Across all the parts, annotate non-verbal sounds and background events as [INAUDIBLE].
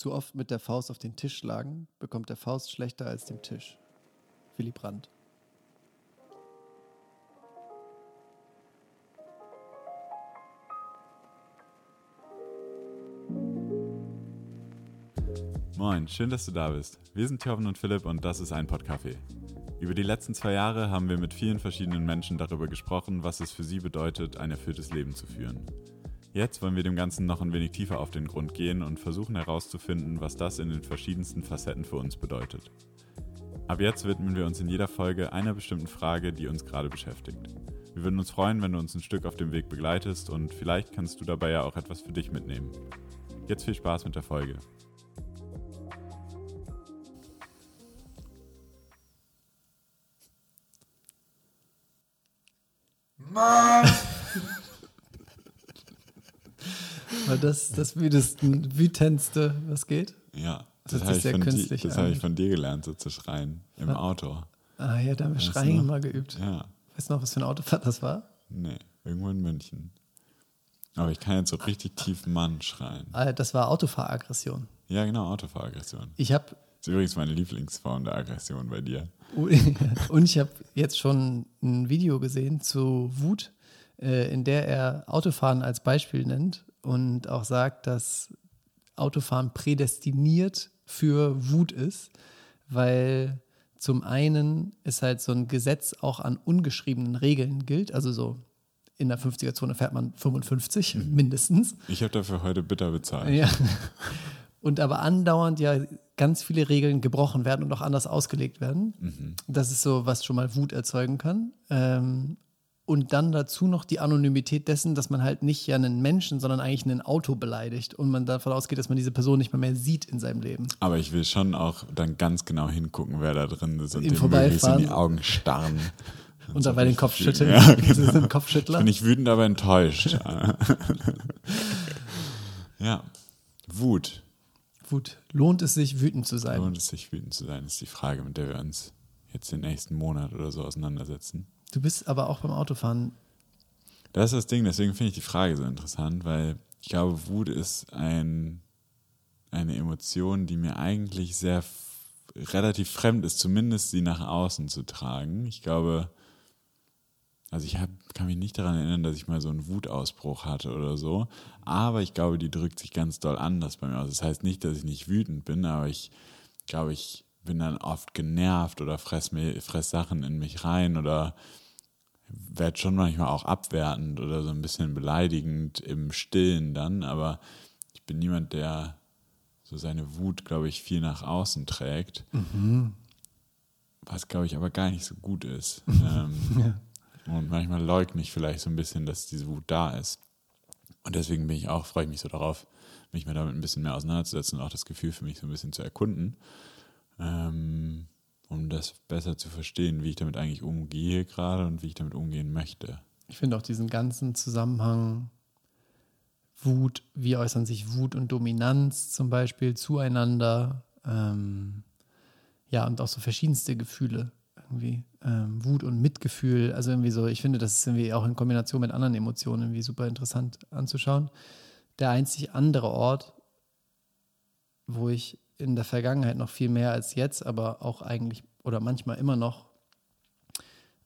Zu oft mit der Faust auf den Tisch schlagen, bekommt der Faust schlechter als dem Tisch. Willy Brandt. Moin, schön, dass du da bist. Wir sind Thorben und Philipp und das ist ein Podcafé. Über die letzten zwei Jahre haben wir mit vielen verschiedenen Menschen darüber gesprochen, was es für sie bedeutet, ein erfülltes Leben zu führen. Jetzt wollen wir dem Ganzen noch ein wenig tiefer auf den Grund gehen und versuchen herauszufinden, was das in den verschiedensten Facetten für uns bedeutet. Ab jetzt widmen wir uns in jeder Folge einer bestimmten Frage, die uns gerade beschäftigt. Wir würden uns freuen, wenn du uns ein Stück auf dem Weg begleitest und vielleicht kannst du dabei ja auch etwas für dich mitnehmen. Jetzt viel Spaß mit der Folge. Das das wütesten, wütendste, was geht? Ja, das, das habe ich, von, di hab ich von dir gelernt, so zu schreien im ja. Auto. Ah ja, da haben wir Schreien noch? mal geübt. Ja. Weißt du noch, was für ein Autofahrt das war? Nee, irgendwo in München. Aber ich kann jetzt so richtig tief Mann schreien. Ah, das war Autofahraggression. Ja, genau, Autofahraggression. Ich habe. Das ist übrigens meine Lieblingsform der Aggression bei dir. [LAUGHS] Und ich habe jetzt schon ein Video gesehen zu Wut, äh, in der er Autofahren als Beispiel nennt und auch sagt, dass Autofahren prädestiniert für Wut ist, weil zum einen ist halt so ein Gesetz auch an ungeschriebenen Regeln gilt, also so in der 50er-Zone fährt man 55 mhm. mindestens. Ich habe dafür heute bitter bezahlt. Ja. [LAUGHS] Und aber andauernd ja ganz viele Regeln gebrochen werden und auch anders ausgelegt werden. Mhm. Das ist so, was schon mal Wut erzeugen kann. Ähm, und dann dazu noch die Anonymität dessen, dass man halt nicht ja einen Menschen, sondern eigentlich ein Auto beleidigt und man davon ausgeht, dass man diese Person nicht mehr, mehr sieht in seinem Leben. Aber ich will schon auch dann ganz genau hingucken, wer da drin ist und dem möglichst in die Augen starren. [LAUGHS] Und, und dabei den Kopf schütteln. Ja, [LAUGHS] genau. Kopfschüttler. Bin ich wütend, aber enttäuscht. [LAUGHS] ja, Wut. Wut. Lohnt es sich, wütend zu sein? Lohnt es sich, wütend zu sein, ist die Frage, mit der wir uns jetzt den nächsten Monat oder so auseinandersetzen. Du bist aber auch beim Autofahren. Das ist das Ding, deswegen finde ich die Frage so interessant, weil ich glaube, Wut ist ein, eine Emotion, die mir eigentlich sehr relativ fremd ist, zumindest sie nach außen zu tragen. Ich glaube, also ich hab, kann mich nicht daran erinnern, dass ich mal so einen Wutausbruch hatte oder so. Aber ich glaube, die drückt sich ganz doll anders bei mir aus. Das heißt nicht, dass ich nicht wütend bin, aber ich glaube, ich bin dann oft genervt oder fress, mir, fress Sachen in mich rein oder werde schon manchmal auch abwertend oder so ein bisschen beleidigend im Stillen dann. Aber ich bin niemand, der so seine Wut, glaube ich, viel nach außen trägt. Mhm. Was, glaube ich, aber gar nicht so gut ist. [LAUGHS] ähm, ja. Und manchmal leugne ich vielleicht so ein bisschen, dass diese Wut da ist. Und deswegen bin ich auch, freue ich mich so darauf, mich mal damit ein bisschen mehr auseinanderzusetzen und auch das Gefühl für mich so ein bisschen zu erkunden, ähm, um das besser zu verstehen, wie ich damit eigentlich umgehe gerade und wie ich damit umgehen möchte. Ich finde auch diesen ganzen Zusammenhang Wut, wie äußern sich Wut und Dominanz zum Beispiel zueinander, ähm, ja, und auch so verschiedenste Gefühle irgendwie ähm, Wut und Mitgefühl. Also irgendwie so, ich finde, das ist irgendwie auch in Kombination mit anderen Emotionen irgendwie super interessant anzuschauen. Der einzig andere Ort, wo ich in der Vergangenheit noch viel mehr als jetzt, aber auch eigentlich oder manchmal immer noch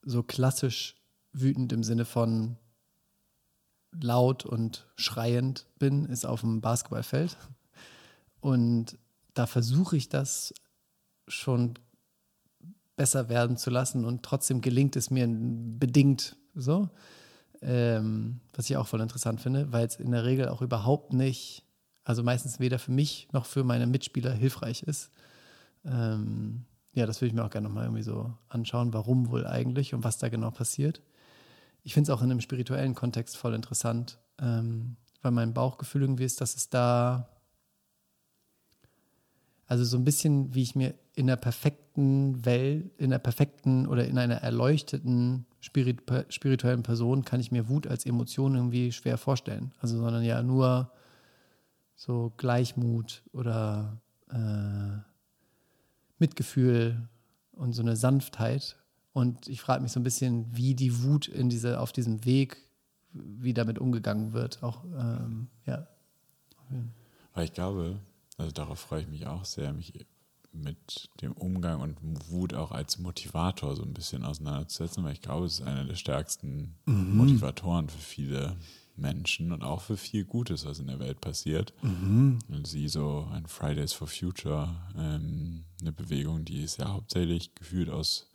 so klassisch wütend im Sinne von laut und schreiend bin, ist auf dem Basketballfeld. Und da versuche ich das schon besser werden zu lassen und trotzdem gelingt es mir bedingt so. Ähm, was ich auch voll interessant finde, weil es in der Regel auch überhaupt nicht, also meistens weder für mich noch für meine Mitspieler hilfreich ist. Ähm, ja, das würde ich mir auch gerne nochmal irgendwie so anschauen, warum wohl eigentlich und was da genau passiert. Ich finde es auch in einem spirituellen Kontext voll interessant, ähm, weil mein Bauchgefühl irgendwie ist, dass es da also so ein bisschen, wie ich mir in der perfekten Welt, in der perfekten oder in einer erleuchteten Spirit, spirituellen Person kann ich mir Wut als Emotion irgendwie schwer vorstellen. Also sondern ja nur so Gleichmut oder äh, Mitgefühl und so eine Sanftheit. Und ich frage mich so ein bisschen, wie die Wut in diese, auf diesem Weg, wie damit umgegangen wird. Auch, ähm, ja. Weil ich glaube, Also darauf freue ich mich auch sehr, mich mit dem Umgang und Wut auch als Motivator so ein bisschen auseinanderzusetzen, weil ich glaube, es ist einer der stärksten mhm. Motivatoren für viele Menschen und auch für viel Gutes, was in der Welt passiert. Mhm. Und sie so ein Fridays for Future, ähm, eine Bewegung, die ist ja hauptsächlich gefühlt aus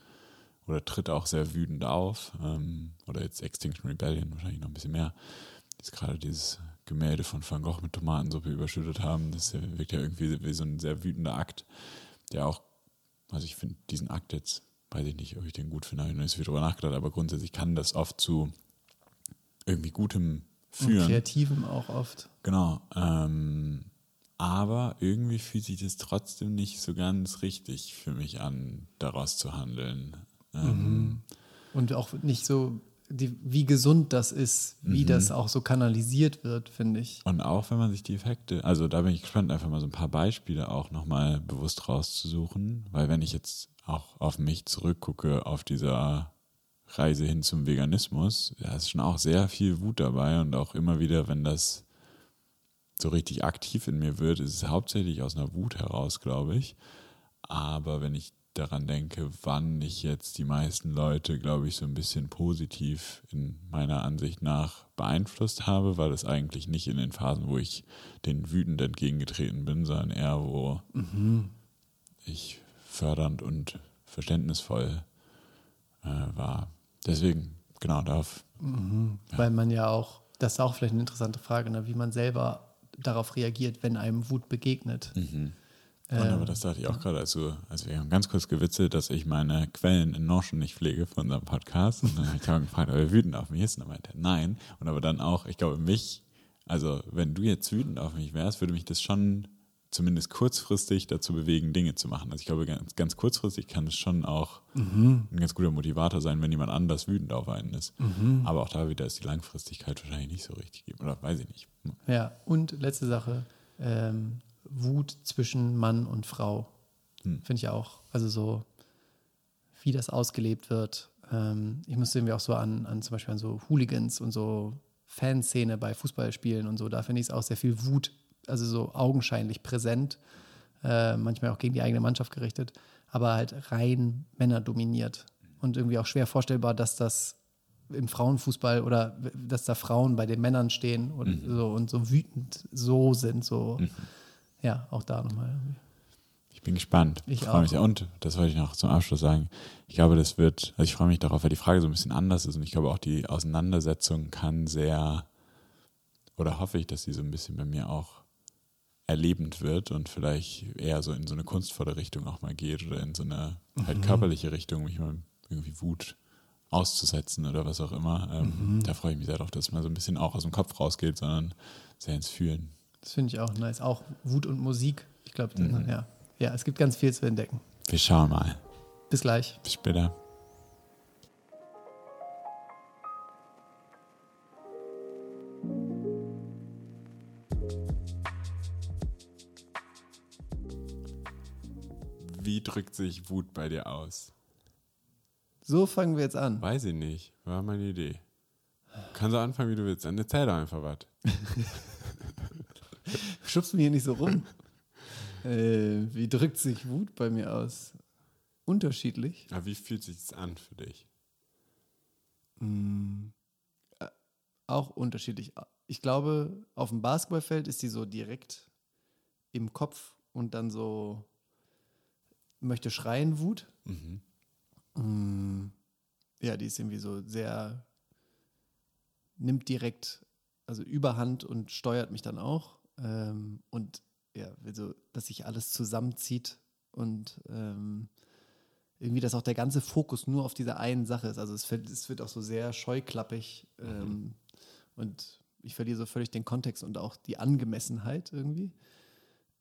oder tritt auch sehr wütend auf. Ähm, oder jetzt Extinction Rebellion wahrscheinlich noch ein bisschen mehr. Jetzt gerade dieses Gemälde von Van Gogh mit Tomatensuppe überschüttet haben, das wirkt ja irgendwie wie so ein sehr wütender Akt der auch, also ich finde diesen Akt jetzt, weiß ich nicht, ob ich den gut finde, habe ich noch nicht so viel drüber nachgedacht, aber grundsätzlich kann das oft zu irgendwie Gutem führen. Und Kreativem auch oft. Genau. Ähm, aber irgendwie fühlt sich das trotzdem nicht so ganz richtig für mich an, daraus zu handeln. Ähm, mhm. Und auch nicht so die, wie gesund das ist, wie mhm. das auch so kanalisiert wird, finde ich. Und auch wenn man sich die Effekte, also da bin ich gespannt, einfach mal so ein paar Beispiele auch nochmal bewusst rauszusuchen, weil wenn ich jetzt auch auf mich zurückgucke, auf dieser Reise hin zum Veganismus, da ist schon auch sehr viel Wut dabei und auch immer wieder, wenn das so richtig aktiv in mir wird, ist es hauptsächlich aus einer Wut heraus, glaube ich. Aber wenn ich daran denke, wann ich jetzt die meisten Leute, glaube ich, so ein bisschen positiv in meiner Ansicht nach beeinflusst habe, weil es eigentlich nicht in den Phasen, wo ich den wütend entgegengetreten bin, sondern eher, wo mhm. ich fördernd und verständnisvoll äh, war. Deswegen, genau, darauf. Mhm. Ja. Weil man ja auch, das ist auch vielleicht eine interessante Frage, ne, wie man selber darauf reagiert, wenn einem Wut begegnet. Mhm. Ähm, aber das dachte ich auch gerade, als, du, als wir haben ganz kurz gewitzelt, dass ich meine Quellen in Notion nicht pflege von unserem Podcast. Und dann habe ich ihn gefragt, ob er wütend auf mich ist. Und dann meinte er, nein. Und aber dann auch, ich glaube, mich, also wenn du jetzt wütend auf mich wärst, würde mich das schon zumindest kurzfristig dazu bewegen, Dinge zu machen. Also ich glaube, ganz, ganz kurzfristig kann es schon auch mhm. ein ganz guter Motivator sein, wenn jemand anders wütend auf einen ist. Mhm. Aber auch da wieder ist die Langfristigkeit wahrscheinlich nicht so richtig gegeben. Oder weiß ich nicht. Ja, und letzte Sache. Ähm, Wut zwischen Mann und Frau. Hm. Finde ich auch. Also so, wie das ausgelebt wird. Ähm, ich musste irgendwie auch so an, an zum Beispiel an so Hooligans und so Fanszene bei Fußballspielen und so. Da finde ich es auch sehr viel Wut, also so augenscheinlich präsent. Äh, manchmal auch gegen die eigene Mannschaft gerichtet, aber halt rein Männer dominiert. Und irgendwie auch schwer vorstellbar, dass das im Frauenfußball oder dass da Frauen bei den Männern stehen und, mhm. so, und so wütend so sind, so. Mhm ja, auch da nochmal. Ich bin gespannt. Ich, freue mich. Und das wollte ich noch zum Abschluss sagen. Ich glaube, das wird, also ich freue mich darauf, weil die Frage so ein bisschen anders ist und ich glaube auch die Auseinandersetzung kann sehr, oder hoffe ich, dass sie so ein bisschen bei mir auch erlebend wird und vielleicht eher so in so eine kunstvolle Richtung auch mal geht oder in so eine halt mhm. körperliche Richtung, mich mal irgendwie Wut auszusetzen oder was auch immer. Ähm, mhm. Da freue ich mich sehr darauf, dass mal so ein bisschen auch aus dem Kopf rausgeht, sondern sehr ins Fühlen. Das finde ich auch nice. Auch Wut und Musik. Ich glaube, mhm. ja. ja, es gibt ganz viel zu entdecken. Wir schauen mal. Bis gleich. Bis später. Wie drückt sich Wut bei dir aus? So fangen wir jetzt an. Weiß ich nicht. War meine Idee. Kannst du anfangen, wie du willst. Dann erzähl doch einfach was. [LAUGHS] Schubst mir hier nicht so rum. [LAUGHS] äh, wie drückt sich Wut bei mir aus? Unterschiedlich. Aber wie fühlt sich das an für dich? Mm, äh, auch unterschiedlich. Ich glaube, auf dem Basketballfeld ist die so direkt im Kopf und dann so möchte schreien Wut. Mhm. Mm, ja, die ist irgendwie so sehr, nimmt direkt, also Überhand und steuert mich dann auch. Ähm, und ja, also, dass sich alles zusammenzieht und ähm, irgendwie, dass auch der ganze Fokus nur auf dieser einen Sache ist. Also es, es wird auch so sehr scheuklappig ähm, mhm. und ich verliere so völlig den Kontext und auch die Angemessenheit irgendwie.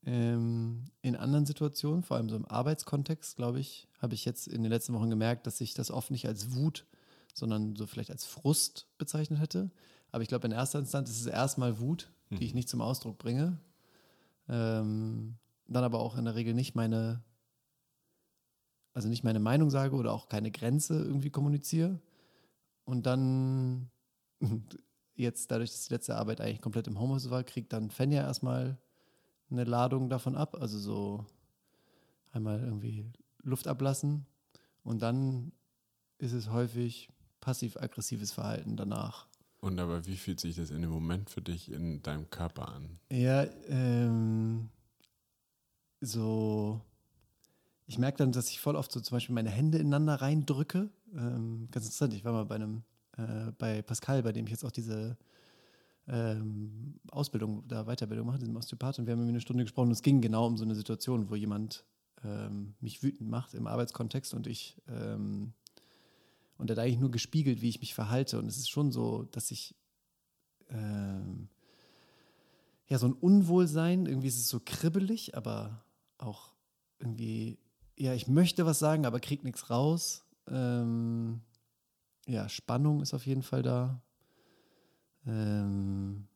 Ähm, in anderen Situationen, vor allem so im Arbeitskontext, glaube ich, habe ich jetzt in den letzten Wochen gemerkt, dass ich das oft nicht als Wut, sondern so vielleicht als Frust bezeichnet hätte. Aber ich glaube, in erster Instanz ist es erstmal Wut, die ich mhm. nicht zum Ausdruck bringe. Ähm, dann aber auch in der Regel nicht meine, also nicht meine Meinung sage oder auch keine Grenze irgendwie kommuniziere. Und dann, [LAUGHS] jetzt dadurch, dass die letzte Arbeit eigentlich komplett im Homeoffice war, kriegt dann Fenja erstmal eine Ladung davon ab. Also so einmal irgendwie Luft ablassen und dann ist es häufig passiv-aggressives Verhalten danach. Und aber wie fühlt sich das in dem Moment für dich in deinem Körper an? Ja, ähm, so, ich merke dann, dass ich voll oft so zum Beispiel meine Hände ineinander reindrücke. Ähm, ganz interessant, ich war mal bei einem, äh, bei Pascal, bei dem ich jetzt auch diese ähm, Ausbildung, da Weiterbildung mache, diesem Osteopath, und wir haben eine Stunde gesprochen und es ging genau um so eine Situation, wo jemand ähm, mich wütend macht im Arbeitskontext und ich ähm, und er hat eigentlich nur gespiegelt, wie ich mich verhalte. Und es ist schon so, dass ich ähm, ja so ein Unwohlsein, irgendwie ist es so kribbelig, aber auch irgendwie, ja, ich möchte was sagen, aber krieg nichts raus. Ähm, ja, Spannung ist auf jeden Fall da. Ähm,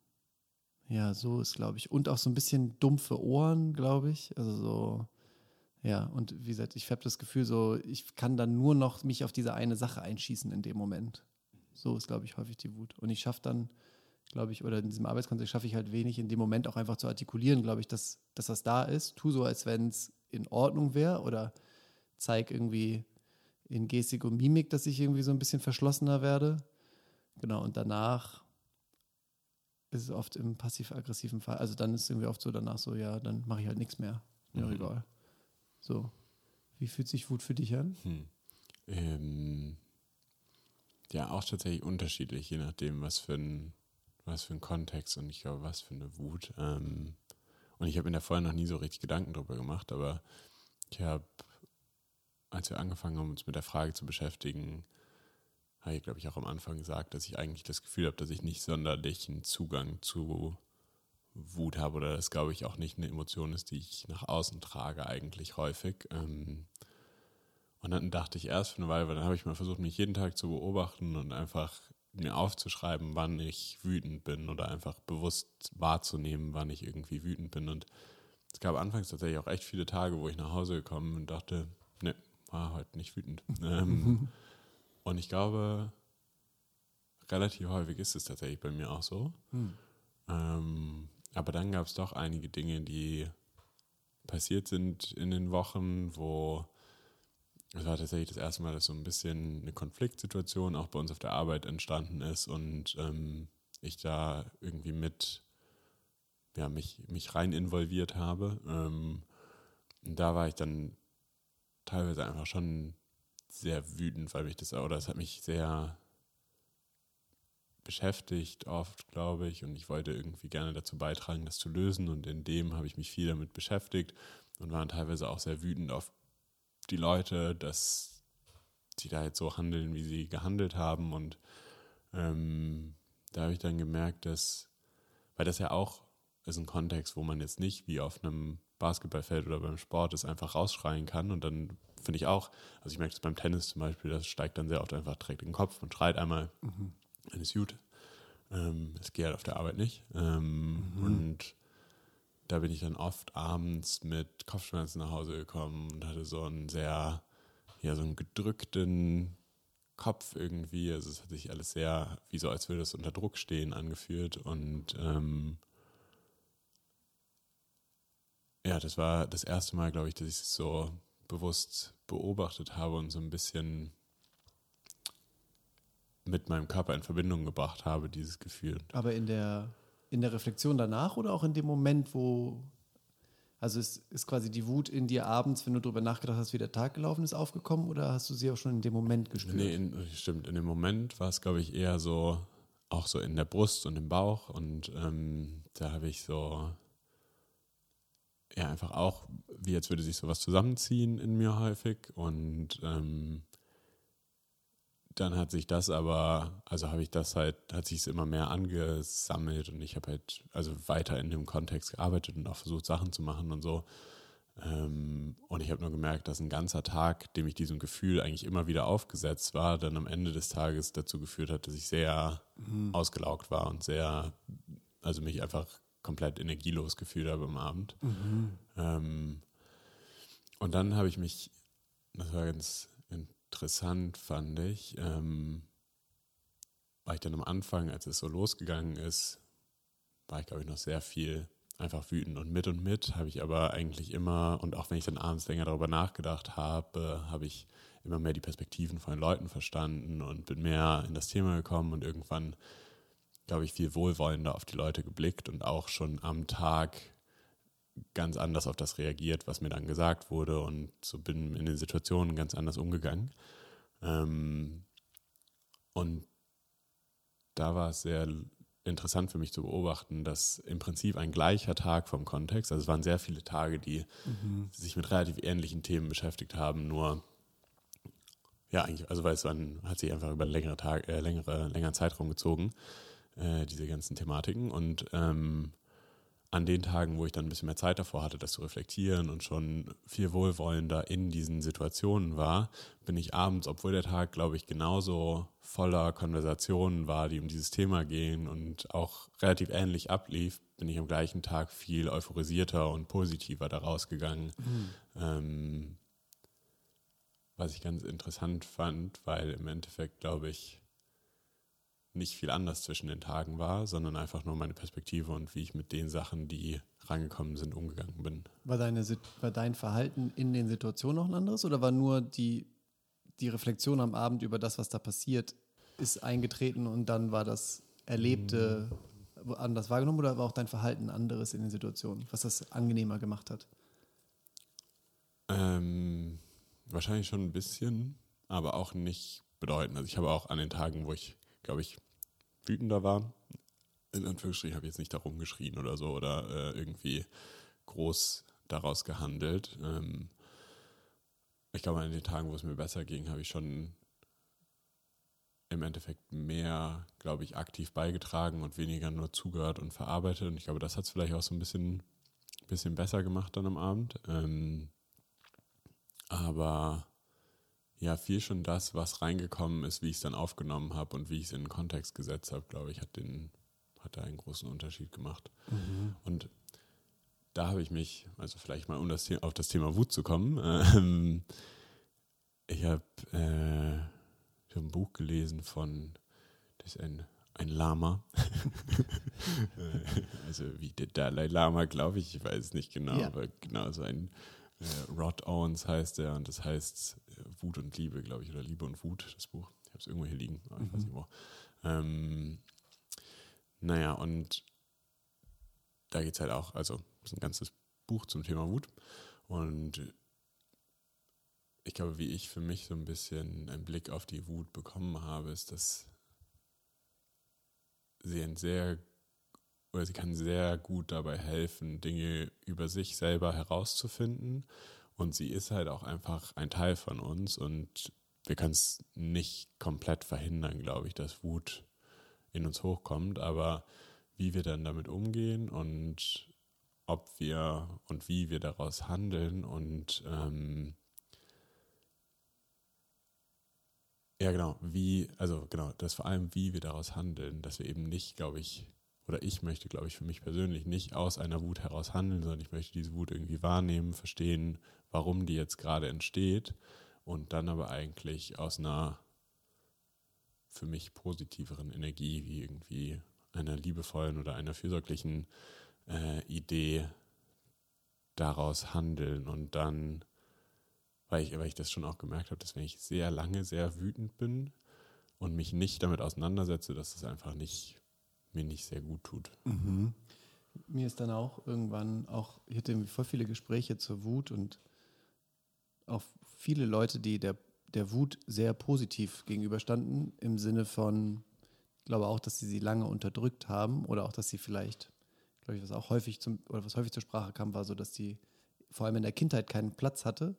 ja, so ist, glaube ich. Und auch so ein bisschen dumpfe Ohren, glaube ich. Also so ja, und wie gesagt, ich habe das Gefühl, so, ich kann dann nur noch mich auf diese eine Sache einschießen in dem Moment. So ist, glaube ich, häufig die Wut. Und ich schaffe dann, glaube ich, oder in diesem Arbeitskontext schaffe ich halt wenig, in dem Moment auch einfach zu artikulieren, glaube ich, dass, dass das da ist. Tu so, als wenn es in Ordnung wäre oder zeig irgendwie in Gestik und Mimik, dass ich irgendwie so ein bisschen verschlossener werde. Genau, und danach ist es oft im passiv-aggressiven Fall. Also dann ist es irgendwie oft so danach so, ja, dann mache ich halt nichts mehr. Mir mhm. egal. So. Wie fühlt sich Wut für dich an? Hm. Ähm, ja, auch tatsächlich unterschiedlich, je nachdem, was für ein, was für ein Kontext und ich glaube, was für eine Wut. Ähm, und ich habe mir da vorher noch nie so richtig Gedanken drüber gemacht, aber ich habe, als wir angefangen haben, uns mit der Frage zu beschäftigen, habe ich, glaube ich, auch am Anfang gesagt, dass ich eigentlich das Gefühl habe, dass ich nicht sonderlichen Zugang zu Wut habe oder das, glaube ich, auch nicht eine Emotion ist, die ich nach außen trage, eigentlich häufig. Ähm, und dann dachte ich erst für eine Weile, weil dann habe ich mal versucht, mich jeden Tag zu beobachten und einfach mir aufzuschreiben, wann ich wütend bin oder einfach bewusst wahrzunehmen, wann ich irgendwie wütend bin. Und es gab anfangs tatsächlich auch echt viele Tage, wo ich nach Hause gekommen bin und dachte, ne, war heute nicht wütend. [LAUGHS] ähm, und ich glaube, relativ häufig ist es tatsächlich bei mir auch so. Hm. Ähm, aber dann gab es doch einige Dinge, die passiert sind in den Wochen, wo es war tatsächlich das erste Mal, dass so ein bisschen eine Konfliktsituation auch bei uns auf der Arbeit entstanden ist und ähm, ich da irgendwie mit, ja, mich, mich rein involviert habe. Ähm, da war ich dann teilweise einfach schon sehr wütend, weil mich das, oder es hat mich sehr beschäftigt oft, glaube ich, und ich wollte irgendwie gerne dazu beitragen, das zu lösen und in dem habe ich mich viel damit beschäftigt und waren teilweise auch sehr wütend auf die Leute, dass sie da jetzt so handeln, wie sie gehandelt haben und ähm, da habe ich dann gemerkt, dass, weil das ja auch ist ein Kontext, wo man jetzt nicht wie auf einem Basketballfeld oder beim Sport es einfach rausschreien kann und dann finde ich auch, also ich merke das beim Tennis zum Beispiel, das steigt dann sehr oft einfach direkt in den Kopf und schreit einmal. Mhm alles gut. Ähm, das geht halt auf der Arbeit nicht. Ähm, mhm. Und da bin ich dann oft abends mit Kopfschmerzen nach Hause gekommen und hatte so einen sehr, ja, so einen gedrückten Kopf irgendwie. Also es hat sich alles sehr, wie so als würde es unter Druck stehen, angefühlt. Und ähm, ja, das war das erste Mal, glaube ich, dass ich es so bewusst beobachtet habe und so ein bisschen mit meinem Körper in Verbindung gebracht habe, dieses Gefühl. Aber in der, in der Reflexion danach oder auch in dem Moment, wo, also ist, ist quasi die Wut in dir abends, wenn du darüber nachgedacht hast, wie der Tag gelaufen ist, aufgekommen oder hast du sie auch schon in dem Moment gespürt? Nee, in, stimmt. In dem Moment war es, glaube ich, eher so, auch so in der Brust und im Bauch und ähm, da habe ich so, ja, einfach auch, wie als würde sich sowas zusammenziehen in mir häufig und ähm, dann hat sich das aber, also habe ich das halt, hat sich es immer mehr angesammelt und ich habe halt also weiter in dem Kontext gearbeitet und auch versucht, Sachen zu machen und so. Ähm, und ich habe nur gemerkt, dass ein ganzer Tag, dem ich diesem Gefühl eigentlich immer wieder aufgesetzt war, dann am Ende des Tages dazu geführt hat, dass ich sehr mhm. ausgelaugt war und sehr, also mich einfach komplett energielos gefühlt habe am Abend. Mhm. Ähm, und dann habe ich mich, das war ganz interessant, fand ich, ähm, war ich dann am Anfang, als es so losgegangen ist, war ich, glaube ich, noch sehr viel einfach wütend. Und mit und mit habe ich aber eigentlich immer, und auch wenn ich dann abends länger darüber nachgedacht habe, habe ich immer mehr die Perspektiven von den Leuten verstanden und bin mehr in das Thema gekommen und irgendwann, glaube ich, viel wohlwollender auf die Leute geblickt und auch schon am Tag ganz anders auf das reagiert, was mir dann gesagt wurde und so bin in den Situationen ganz anders umgegangen. Ähm, und da war es sehr interessant für mich zu beobachten, dass im Prinzip ein gleicher Tag vom Kontext, also es waren sehr viele Tage, die mhm. sich mit relativ ähnlichen Themen beschäftigt haben, nur ja, eigentlich, also weil es dann hat sich einfach über längere Tag, äh, längere, längeren Zeitraum gezogen, äh, diese ganzen Thematiken. Und ähm, an den Tagen, wo ich dann ein bisschen mehr Zeit davor hatte, das zu reflektieren und schon viel wohlwollender in diesen Situationen war, bin ich abends, obwohl der Tag, glaube ich, genauso voller Konversationen war, die um dieses Thema gehen und auch relativ ähnlich ablief, bin ich am gleichen Tag viel euphorisierter und positiver daraus gegangen. Mhm. Ähm, was ich ganz interessant fand, weil im Endeffekt, glaube ich, nicht viel anders zwischen den Tagen war, sondern einfach nur meine Perspektive und wie ich mit den Sachen, die rangekommen sind, umgegangen bin. War, deine, war dein Verhalten in den Situationen noch ein anderes oder war nur die, die Reflexion am Abend über das, was da passiert, ist eingetreten und dann war das Erlebte mhm. anders wahrgenommen oder war auch dein Verhalten anderes in den Situationen, was das angenehmer gemacht hat? Ähm, wahrscheinlich schon ein bisschen, aber auch nicht bedeutend. Also ich habe auch an den Tagen, wo ich, glaube ich, wütender war. In Anführungsstrichen habe ich jetzt nicht darum geschrien oder so oder äh, irgendwie groß daraus gehandelt. Ähm, ich glaube, an den Tagen, wo es mir besser ging, habe ich schon im Endeffekt mehr, glaube ich, aktiv beigetragen und weniger nur zugehört und verarbeitet. Und ich glaube, das hat es vielleicht auch so ein bisschen, bisschen besser gemacht dann am Abend. Ähm, aber ja, viel schon das, was reingekommen ist, wie ich es dann aufgenommen habe und wie ich es in den Kontext gesetzt habe, glaube ich, hat den, hat da einen großen Unterschied gemacht. Mhm. Und da habe ich mich, also vielleicht mal um das, auf das Thema Wut zu kommen, ähm, [LAUGHS] ich habe äh, hab ein Buch gelesen von, das ist ein, ein Lama, [LAUGHS] also wie der Dalai Lama, glaube ich, ich weiß es nicht genau, ja. aber genau so ein äh, Rod Owens heißt er und das heißt Wut und Liebe, glaube ich, oder Liebe und Wut, das Buch. Ich habe es irgendwo hier liegen, aber ich weiß mhm. nicht wo. Ähm, naja, und da geht es halt auch, also das ist ein ganzes Buch zum Thema Wut. Und ich glaube, wie ich für mich so ein bisschen einen Blick auf die Wut bekommen habe, ist, dass sie ein sehr oder sie kann sehr gut dabei helfen, Dinge über sich selber herauszufinden. Und sie ist halt auch einfach ein Teil von uns und wir können es nicht komplett verhindern, glaube ich, dass Wut in uns hochkommt. Aber wie wir dann damit umgehen und ob wir und wie wir daraus handeln und ähm, ja genau, wie, also genau, das vor allem, wie wir daraus handeln, dass wir eben nicht, glaube ich, oder ich möchte, glaube ich, für mich persönlich nicht aus einer Wut heraus handeln, sondern ich möchte diese Wut irgendwie wahrnehmen, verstehen, warum die jetzt gerade entsteht und dann aber eigentlich aus einer für mich positiveren Energie, wie irgendwie einer liebevollen oder einer fürsorglichen äh, Idee daraus handeln und dann, weil ich, weil ich das schon auch gemerkt habe, dass wenn ich sehr lange sehr wütend bin und mich nicht damit auseinandersetze, dass es einfach nicht mir nicht sehr gut tut. Mhm. Mir ist dann auch irgendwann auch, ich hatte voll viele Gespräche zur Wut und auch viele Leute, die der, der Wut sehr positiv gegenüberstanden, im Sinne von, ich glaube auch, dass sie sie lange unterdrückt haben oder auch, dass sie vielleicht, glaube ich, was auch häufig zum, oder was häufig zur Sprache kam, war so, dass sie vor allem in der Kindheit keinen Platz hatte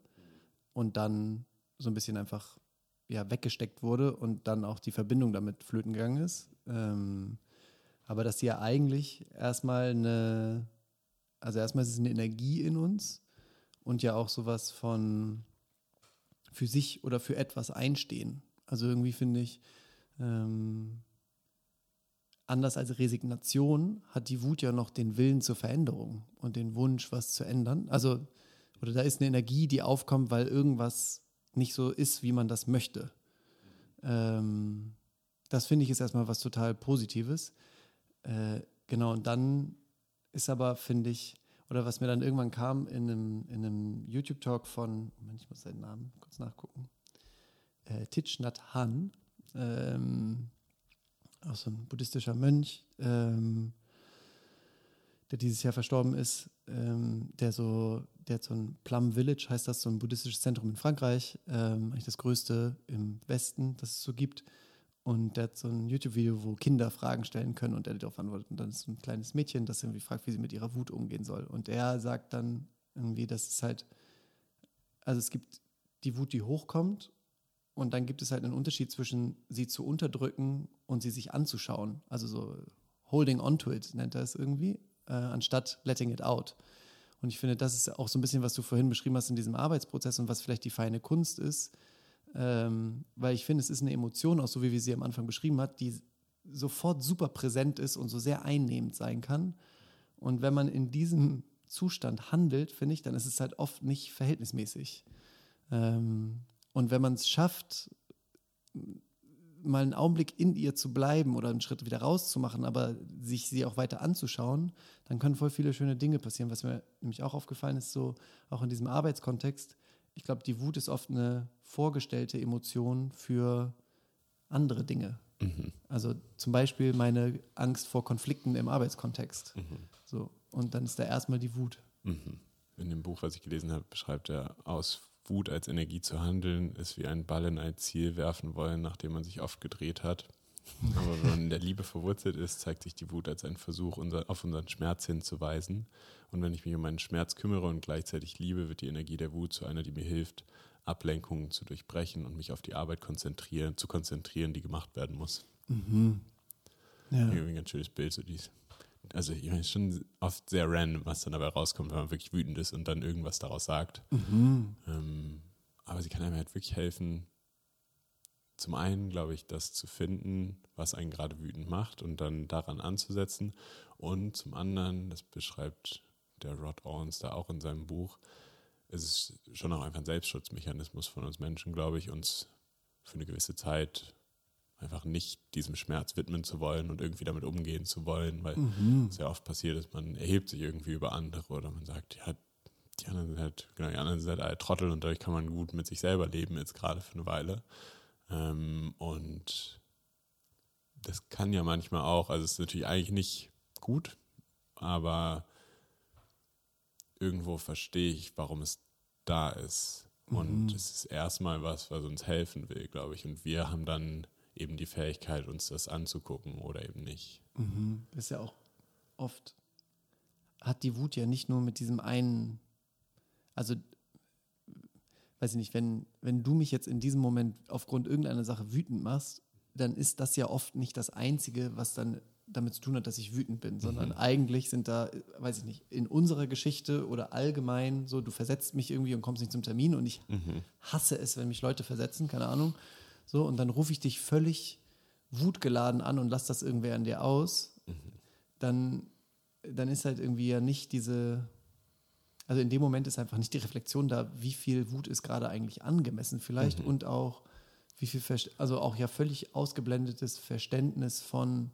und dann so ein bisschen einfach ja, weggesteckt wurde und dann auch die Verbindung damit flöten gegangen ist. Ähm, aber dass sie ja eigentlich erstmal eine, also erstmal ist es eine Energie in uns und ja auch sowas von für sich oder für etwas einstehen. Also irgendwie finde ich, ähm, anders als Resignation hat die Wut ja noch den Willen zur Veränderung und den Wunsch, was zu ändern. Also, oder da ist eine Energie, die aufkommt, weil irgendwas nicht so ist, wie man das möchte. Ähm, das finde ich ist erstmal was total Positives. Äh, genau, und dann ist aber, finde ich, oder was mir dann irgendwann kam in einem, in einem YouTube-Talk von, Moment, ich muss seinen Namen kurz nachgucken, äh, Thich Hanh, ähm, auch so ein buddhistischer Mönch, ähm, der dieses Jahr verstorben ist, ähm, der so, der hat so ein Plum Village, heißt das, so ein buddhistisches Zentrum in Frankreich, ähm, eigentlich das größte im Westen, das es so gibt. Und der hat so ein YouTube-Video, wo Kinder Fragen stellen können und er darauf antwortet. Und dann ist so ein kleines Mädchen, das irgendwie fragt, wie sie mit ihrer Wut umgehen soll. Und er sagt dann irgendwie, dass es halt, also es gibt die Wut, die hochkommt und dann gibt es halt einen Unterschied zwischen sie zu unterdrücken und sie sich anzuschauen. Also so holding on to it nennt er es irgendwie, äh, anstatt letting it out. Und ich finde, das ist auch so ein bisschen, was du vorhin beschrieben hast in diesem Arbeitsprozess und was vielleicht die feine Kunst ist. Ähm, weil ich finde, es ist eine Emotion, auch so wie wir sie am Anfang beschrieben hat, die sofort super präsent ist und so sehr einnehmend sein kann. Und wenn man in diesem Zustand handelt, finde ich, dann ist es halt oft nicht verhältnismäßig. Ähm, und wenn man es schafft, mal einen Augenblick in ihr zu bleiben oder einen Schritt wieder rauszumachen, aber sich sie auch weiter anzuschauen, dann können voll viele schöne Dinge passieren. Was mir nämlich auch aufgefallen ist, so auch in diesem Arbeitskontext, ich glaube, die Wut ist oft eine vorgestellte Emotion für andere Dinge. Mhm. Also zum Beispiel meine Angst vor Konflikten im Arbeitskontext. Mhm. So. Und dann ist da erstmal die Wut. Mhm. In dem Buch, was ich gelesen habe, beschreibt er aus Wut als Energie zu handeln, ist wie ein Ball in ein Ziel werfen wollen, nachdem man sich oft gedreht hat. [LAUGHS] Aber wenn man in der Liebe verwurzelt ist, zeigt sich die Wut als ein Versuch, unser, auf unseren Schmerz hinzuweisen. Und wenn ich mich um meinen Schmerz kümmere und gleichzeitig liebe, wird die Energie der Wut zu einer, die mir hilft, Ablenkungen zu durchbrechen und mich auf die Arbeit konzentrieren, zu konzentrieren, die gemacht werden muss. Mhm. Ja. Irgendwie ein ganz schönes Bild, so dies also ich meine, schon oft sehr random, was dann dabei rauskommt, wenn man wirklich wütend ist und dann irgendwas daraus sagt. Mhm. Ähm, aber sie kann einem halt wirklich helfen, zum einen, glaube ich, das zu finden, was einen gerade wütend macht und dann daran anzusetzen. Und zum anderen, das beschreibt der Rod Owens da auch in seinem Buch, es ist schon auch einfach ein Selbstschutzmechanismus von uns Menschen, glaube ich, uns für eine gewisse Zeit einfach nicht diesem Schmerz widmen zu wollen und irgendwie damit umgehen zu wollen, weil mhm. sehr oft passiert ist, man erhebt sich irgendwie über andere oder man sagt, ja, die anderen sind halt, genau, die anderen sind halt alle Trottel und dadurch kann man gut mit sich selber leben, jetzt gerade für eine Weile. Ähm, und das kann ja manchmal auch, also es ist natürlich eigentlich nicht gut, aber irgendwo verstehe ich, warum es da ist. Und mhm. es ist erstmal was, was uns helfen will, glaube ich. Und wir haben dann eben die Fähigkeit, uns das anzugucken oder eben nicht. Mhm. Das ist ja auch oft, hat die Wut ja nicht nur mit diesem einen, also weiß ich nicht, wenn, wenn du mich jetzt in diesem Moment aufgrund irgendeiner Sache wütend machst, dann ist das ja oft nicht das Einzige, was dann damit zu tun hat, dass ich wütend bin, sondern mhm. eigentlich sind da, weiß ich nicht, in unserer Geschichte oder allgemein so, du versetzt mich irgendwie und kommst nicht zum Termin und ich mhm. hasse es, wenn mich Leute versetzen, keine Ahnung. So, und dann rufe ich dich völlig wutgeladen an und lass das irgendwer an dir aus, mhm. dann, dann ist halt irgendwie ja nicht diese, also in dem Moment ist einfach nicht die Reflexion da, wie viel Wut ist gerade eigentlich angemessen vielleicht mhm. und auch wie viel, Verst also auch ja völlig ausgeblendetes Verständnis von,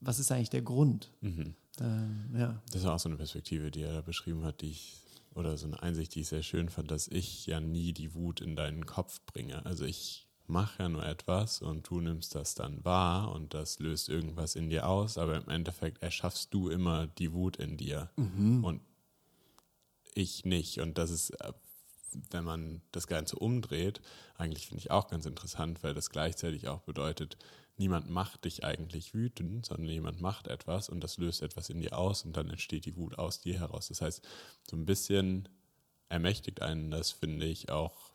was ist eigentlich der Grund. Mhm. Ähm, ja. Das ist auch so eine Perspektive, die er da beschrieben hat, die ich, oder so eine Einsicht, die ich sehr schön fand, dass ich ja nie die Wut in deinen Kopf bringe. Also ich mach ja nur etwas und du nimmst das dann wahr und das löst irgendwas in dir aus, aber im Endeffekt erschaffst du immer die Wut in dir mhm. und ich nicht. Und das ist, äh, wenn man das Ganze umdreht, eigentlich finde ich auch ganz interessant, weil das gleichzeitig auch bedeutet, niemand macht dich eigentlich wütend, sondern jemand macht etwas und das löst etwas in dir aus und dann entsteht die Wut aus dir heraus. Das heißt, so ein bisschen ermächtigt einen das, finde ich, auch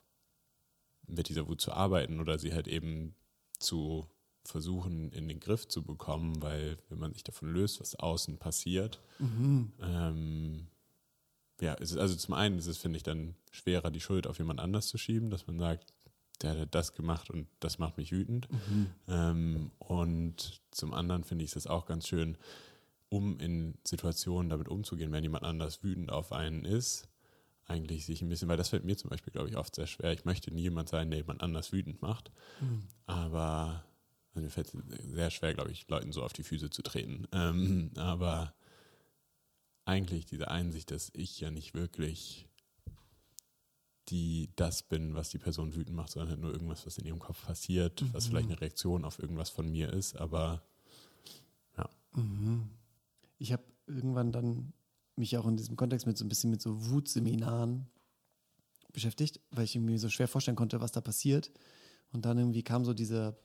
mit dieser Wut zu arbeiten oder sie halt eben zu versuchen in den Griff zu bekommen, weil wenn man sich davon löst, was außen passiert, mhm. ähm, ja, es ist, also zum einen ist es, finde ich, dann schwerer, die Schuld auf jemand anders zu schieben, dass man sagt, der hat das gemacht und das macht mich wütend. Mhm. Ähm, und zum anderen finde ich es auch ganz schön, um in Situationen damit umzugehen, wenn jemand anders wütend auf einen ist, eigentlich sich ein bisschen, weil das fällt mir zum Beispiel, glaube ich, oft sehr schwer. Ich möchte nie jemand sein, der jemand anders wütend macht. Mhm. Aber also mir fällt es sehr schwer, glaube ich, Leuten so auf die Füße zu treten. Ähm, aber eigentlich diese Einsicht, dass ich ja nicht wirklich die das bin, was die Person wütend macht, sondern halt nur irgendwas, was in ihrem Kopf passiert, mhm. was vielleicht eine Reaktion auf irgendwas von mir ist, aber ja. Mhm. Ich habe irgendwann dann mich auch in diesem Kontext mit so ein bisschen mit so Wutseminaren beschäftigt, weil ich mir so schwer vorstellen konnte, was da passiert. Und dann irgendwie kam so dieser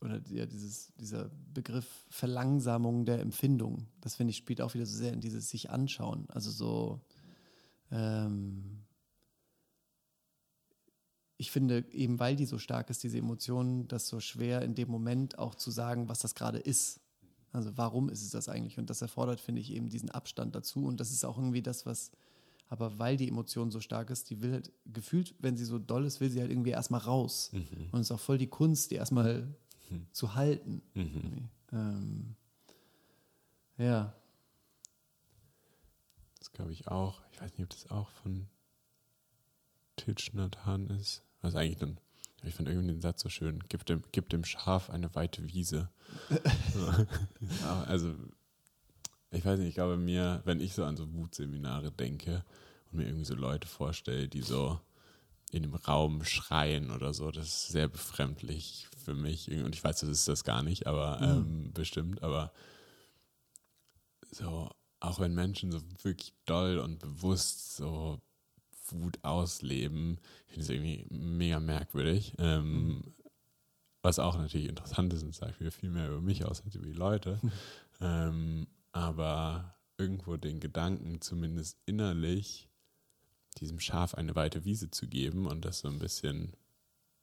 oder ja, dieses, dieser Begriff Verlangsamung der Empfindung. Das finde ich spielt auch wieder so sehr in dieses sich anschauen. Also so ähm, ich finde, eben weil die so stark ist, diese Emotion, das so schwer in dem Moment auch zu sagen, was das gerade ist. Also warum ist es das eigentlich? Und das erfordert, finde ich, eben diesen Abstand dazu. Und das ist auch irgendwie das, was, aber weil die Emotion so stark ist, die will halt gefühlt, wenn sie so doll ist, will sie halt irgendwie erstmal raus. Mhm. Und es ist auch voll die Kunst, die erstmal mhm. zu halten. Mhm. Ähm, ja. Das glaube ich auch. Ich weiß nicht, ob das auch von Titch Nathan ist. Was eigentlich dann, ich fand irgendwie den Satz so schön, gib dem, gib dem Schaf eine weite Wiese. [LAUGHS] also, ich weiß nicht, ich glaube mir, wenn ich so an so Wutseminare denke und mir irgendwie so Leute vorstelle, die so in dem Raum schreien oder so, das ist sehr befremdlich für mich. Und ich weiß, das ist das gar nicht, aber mhm. ähm, bestimmt, aber so, auch wenn Menschen so wirklich doll und bewusst so Wut ausleben, finde ich irgendwie mega merkwürdig. Ähm, mhm. Was auch natürlich interessant ist und sagt wieder viel mehr über mich aus als über die Leute. ähm, aber irgendwo den Gedanken, zumindest innerlich, diesem Schaf eine weite Wiese zu geben und das so ein bisschen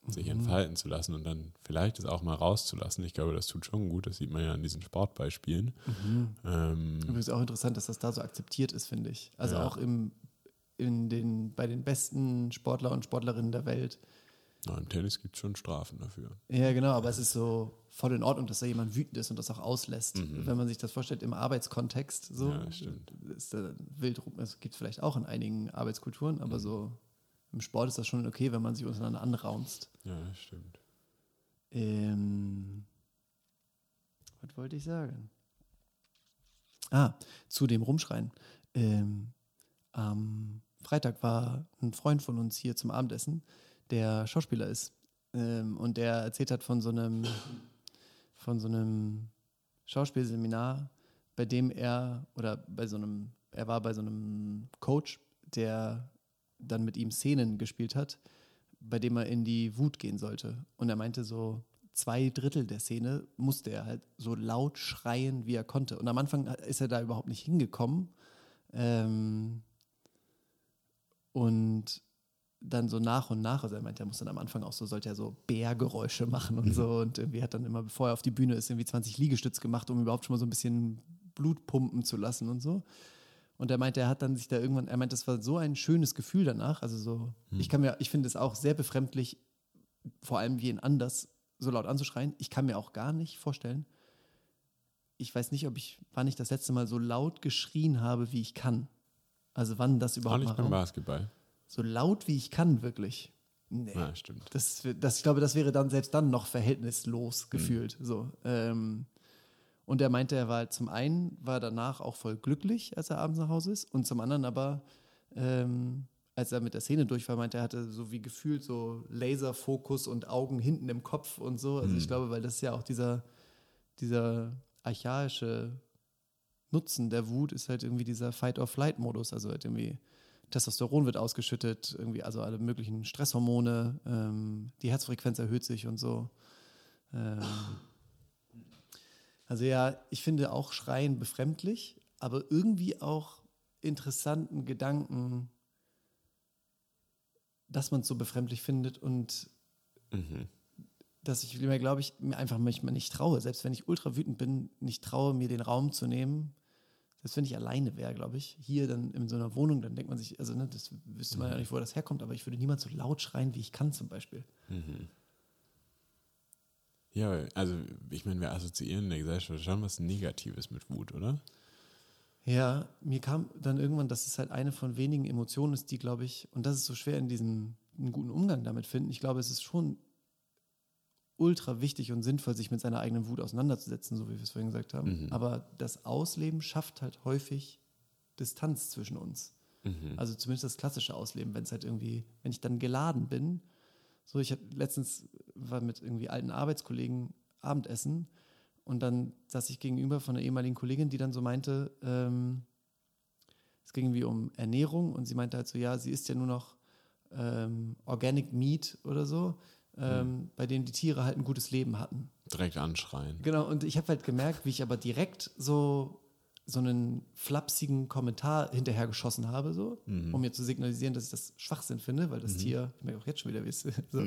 sich mhm. entfalten zu lassen und dann vielleicht es auch mal rauszulassen. Ich glaube, das tut schon gut. Das sieht man ja an diesen Sportbeispielen. Mhm. Ähm, Übrigens auch interessant, dass das da so akzeptiert ist, finde ich. Also ja. auch im in den, bei den besten Sportler und Sportlerinnen der Welt. Na, Im Tennis gibt es schon Strafen dafür. Ja, genau, aber es ist so voll in Ordnung, dass da jemand wütend ist und das auch auslässt. Mhm. Wenn man sich das vorstellt im Arbeitskontext, so ja, stimmt. ist da wild, es gibt vielleicht auch in einigen Arbeitskulturen, aber mhm. so im Sport ist das schon okay, wenn man sich untereinander anraunzt. Ja, stimmt. Ähm, was wollte ich sagen? Ah, zu dem Rumschreien. Ähm, ähm, Freitag war ein Freund von uns hier zum Abendessen, der Schauspieler ist. Ähm, und der erzählt hat von so einem, von so einem Schauspielseminar, bei dem er, oder bei so einem, er war bei so einem Coach, der dann mit ihm Szenen gespielt hat, bei dem er in die Wut gehen sollte. Und er meinte so, zwei Drittel der Szene musste er halt so laut schreien, wie er konnte. Und am Anfang ist er da überhaupt nicht hingekommen. Ähm, und dann so nach und nach, also er meinte, er muss dann am Anfang auch so, sollte er so Bärgeräusche machen und so. Und irgendwie hat dann immer, bevor er auf die Bühne ist, irgendwie 20 Liegestütz gemacht, um überhaupt schon mal so ein bisschen Blut pumpen zu lassen und so. Und er meinte, er hat dann sich da irgendwann, er meinte, das war so ein schönes Gefühl danach. Also so, hm. ich kann mir, ich finde es auch sehr befremdlich, vor allem wie ihn anders so laut anzuschreien. Ich kann mir auch gar nicht vorstellen, ich weiß nicht, ob ich, wann ich das letzte Mal so laut geschrien habe, wie ich kann. Also wann das überhaupt Auch nicht beim Basketball. So laut wie ich kann, wirklich. Nee. Ja, stimmt. Das, das, ich glaube, das wäre dann selbst dann noch verhältnislos hm. gefühlt. Mhm. So. Ähm, und er meinte, er war zum einen war danach auch voll glücklich, als er abends nach Hause ist, und zum anderen aber, ähm, als er mit der Szene durch war, meinte er, hatte so wie gefühlt so Laserfokus und Augen hinten im Kopf und so. Also mhm. ich glaube, weil das ja auch dieser, dieser archaische Nutzen der Wut ist halt irgendwie dieser Fight-or-Flight-Modus. Also halt irgendwie Testosteron wird ausgeschüttet, irgendwie also alle möglichen Stresshormone, ähm, die Herzfrequenz erhöht sich und so. Ähm, also ja, ich finde auch Schreien befremdlich, aber irgendwie auch interessanten Gedanken, dass man es so befremdlich findet und mhm dass ich mir, glaube ich, mir einfach manchmal nicht traue, selbst wenn ich ultra wütend bin, nicht traue, mir den Raum zu nehmen selbst wenn ich alleine wäre, glaube ich, hier dann in so einer Wohnung, dann denkt man sich, also ne, das wüsste man mhm. ja nicht, wo das herkommt, aber ich würde niemals so laut schreien, wie ich kann zum Beispiel. Mhm. Ja, also ich meine, wir assoziieren in der Gesellschaft schon was Negatives mit Wut, oder? Ja, mir kam dann irgendwann, dass es halt eine von wenigen Emotionen ist, die, glaube ich, und das ist so schwer in diesem einen guten Umgang damit finden. Ich glaube, es ist schon ultra wichtig und sinnvoll, sich mit seiner eigenen Wut auseinanderzusetzen, so wie wir es vorhin gesagt haben. Mhm. Aber das Ausleben schafft halt häufig Distanz zwischen uns. Also zumindest das klassische Ausleben, wenn es halt irgendwie, wenn ich dann geladen bin. So, ich habe letztens war mit irgendwie alten Arbeitskollegen Abendessen und dann saß ich gegenüber von einer ehemaligen Kollegin, die dann so meinte, ähm, es ging irgendwie um Ernährung und sie meinte halt so, ja, sie isst ja nur noch ähm, Organic Meat oder so, ähm, bei denen die Tiere halt ein gutes Leben hatten. Direkt anschreien. Genau, und ich habe halt gemerkt, wie ich aber direkt so so einen flapsigen Kommentar hinterher geschossen habe, so, um mir zu signalisieren, dass ich das Schwachsinn finde, weil das Tier, ich merke auch jetzt schon wieder, wie es [LAUGHS] so,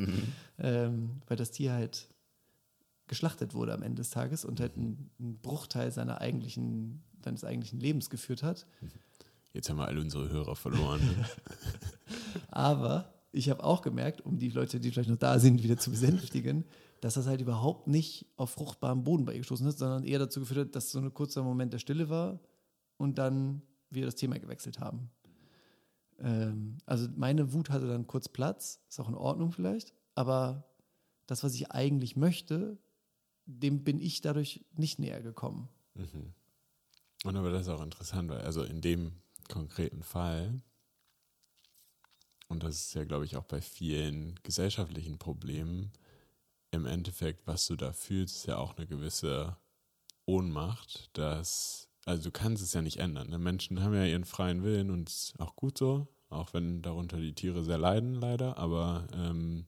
ähm, weil das Tier halt geschlachtet wurde am Ende des Tages und halt einen, einen Bruchteil seiner eigentlichen, seines eigentlichen Lebens geführt hat. Jetzt haben wir alle unsere Hörer verloren. [LAUGHS] Aber ich habe auch gemerkt, um die Leute, die vielleicht noch da sind, wieder zu besänftigen, dass das halt überhaupt nicht auf fruchtbarem Boden bei ihr gestoßen ist, sondern eher dazu geführt hat, dass so ein kurzer Moment der Stille war und dann wir das Thema gewechselt haben. Ähm, also meine Wut hatte dann kurz Platz, ist auch in Ordnung vielleicht, aber das, was ich eigentlich möchte, dem bin ich dadurch nicht näher gekommen. Und aber das ist auch interessant, weil also in dem konkreten Fall, und das ist ja, glaube ich, auch bei vielen gesellschaftlichen Problemen, im Endeffekt, was du da fühlst, ist ja auch eine gewisse Ohnmacht, dass, also du kannst es ja nicht ändern. Ne? Menschen haben ja ihren freien Willen und ist auch gut so, auch wenn darunter die Tiere sehr leiden, leider, aber ähm,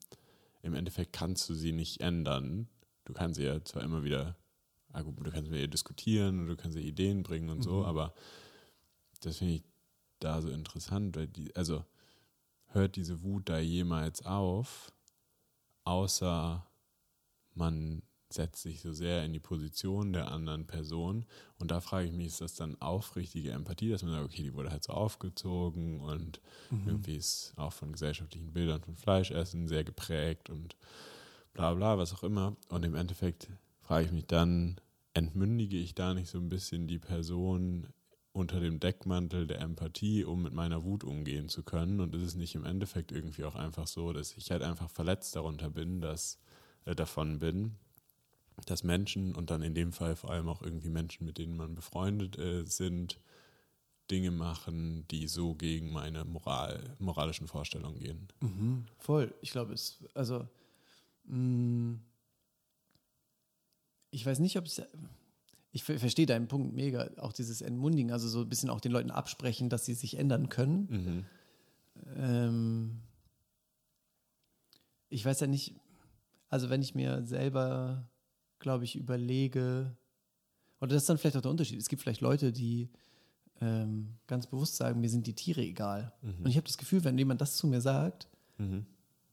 im Endeffekt kannst du sie nicht ändern. Du kannst sie ja zwar immer wieder, du kannst mit ihr diskutieren und du kannst ihr Ideen bringen und so, aber das finde ich da so interessant, weil die, also hört diese Wut da jemals auf, außer man setzt sich so sehr in die Position der anderen Person. Und da frage ich mich, ist das dann aufrichtige Empathie, dass man sagt, okay, die wurde halt so aufgezogen und irgendwie ist auch von gesellschaftlichen Bildern von Fleischessen sehr geprägt und bla bla, was auch immer. Und im Endeffekt frage ich mich dann, entmündige ich da nicht so ein bisschen die Person unter dem Deckmantel der Empathie, um mit meiner Wut umgehen zu können? Und ist es nicht im Endeffekt irgendwie auch einfach so, dass ich halt einfach verletzt darunter bin, dass äh, davon bin, dass Menschen und dann in dem Fall vor allem auch irgendwie Menschen, mit denen man befreundet äh, sind, Dinge machen, die so gegen meine Moral, moralischen Vorstellungen gehen. Voll. Ich glaube, es, also, mh, ich weiß nicht, ob es, ich ver- verstehe deinen Punkt mega, auch dieses Entmundigen, also so ein bisschen auch den Leuten absprechen, dass sie sich ändern können. Ähm, ich weiß ja nicht, also wenn ich mir selber, glaube ich, überlege, oder das ist dann vielleicht auch der Unterschied. Es gibt vielleicht Leute, die ähm, ganz bewusst sagen, mir sind die Tiere egal. Und ich habe das Gefühl, wenn jemand das zu mir sagt,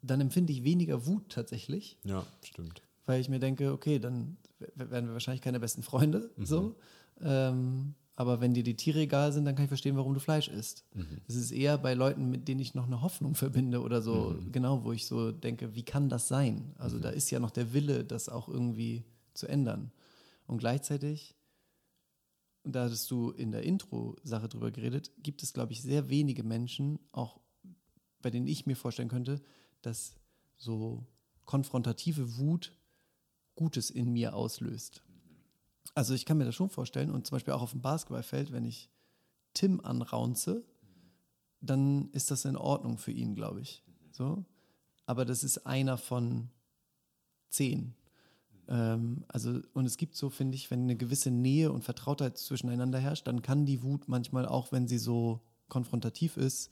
dann empfinde ich weniger Wut tatsächlich, Ja, stimmt. Weil ich mir denke, okay, dann werden wir wahrscheinlich keine besten Freunde, so. Ähm, aber wenn dir die Tiere egal sind, dann kann ich verstehen, warum du Fleisch isst. Es ist eher bei Leuten, mit denen ich noch eine Hoffnung verbinde oder so, genau, wo ich so denke, wie kann das sein? Also da ist ja noch der Wille, das auch irgendwie zu ändern. Und gleichzeitig, und da hattest du in der Intro-Sache drüber geredet, gibt es, glaube ich, sehr wenige Menschen, auch bei denen ich mir vorstellen könnte, dass so konfrontative Wut Gutes in mir auslöst. Also ich kann mir das schon vorstellen und zum Beispiel auch auf dem Basketballfeld, wenn ich Tim anraunze, dann ist das in Ordnung für ihn, glaube ich. So. Aber das ist einer von zehn. Ähm, also, und es gibt so, finde ich, wenn eine gewisse Nähe und Vertrautheit zwischeneinander herrscht, dann kann die Wut manchmal auch, wenn sie so konfrontativ ist,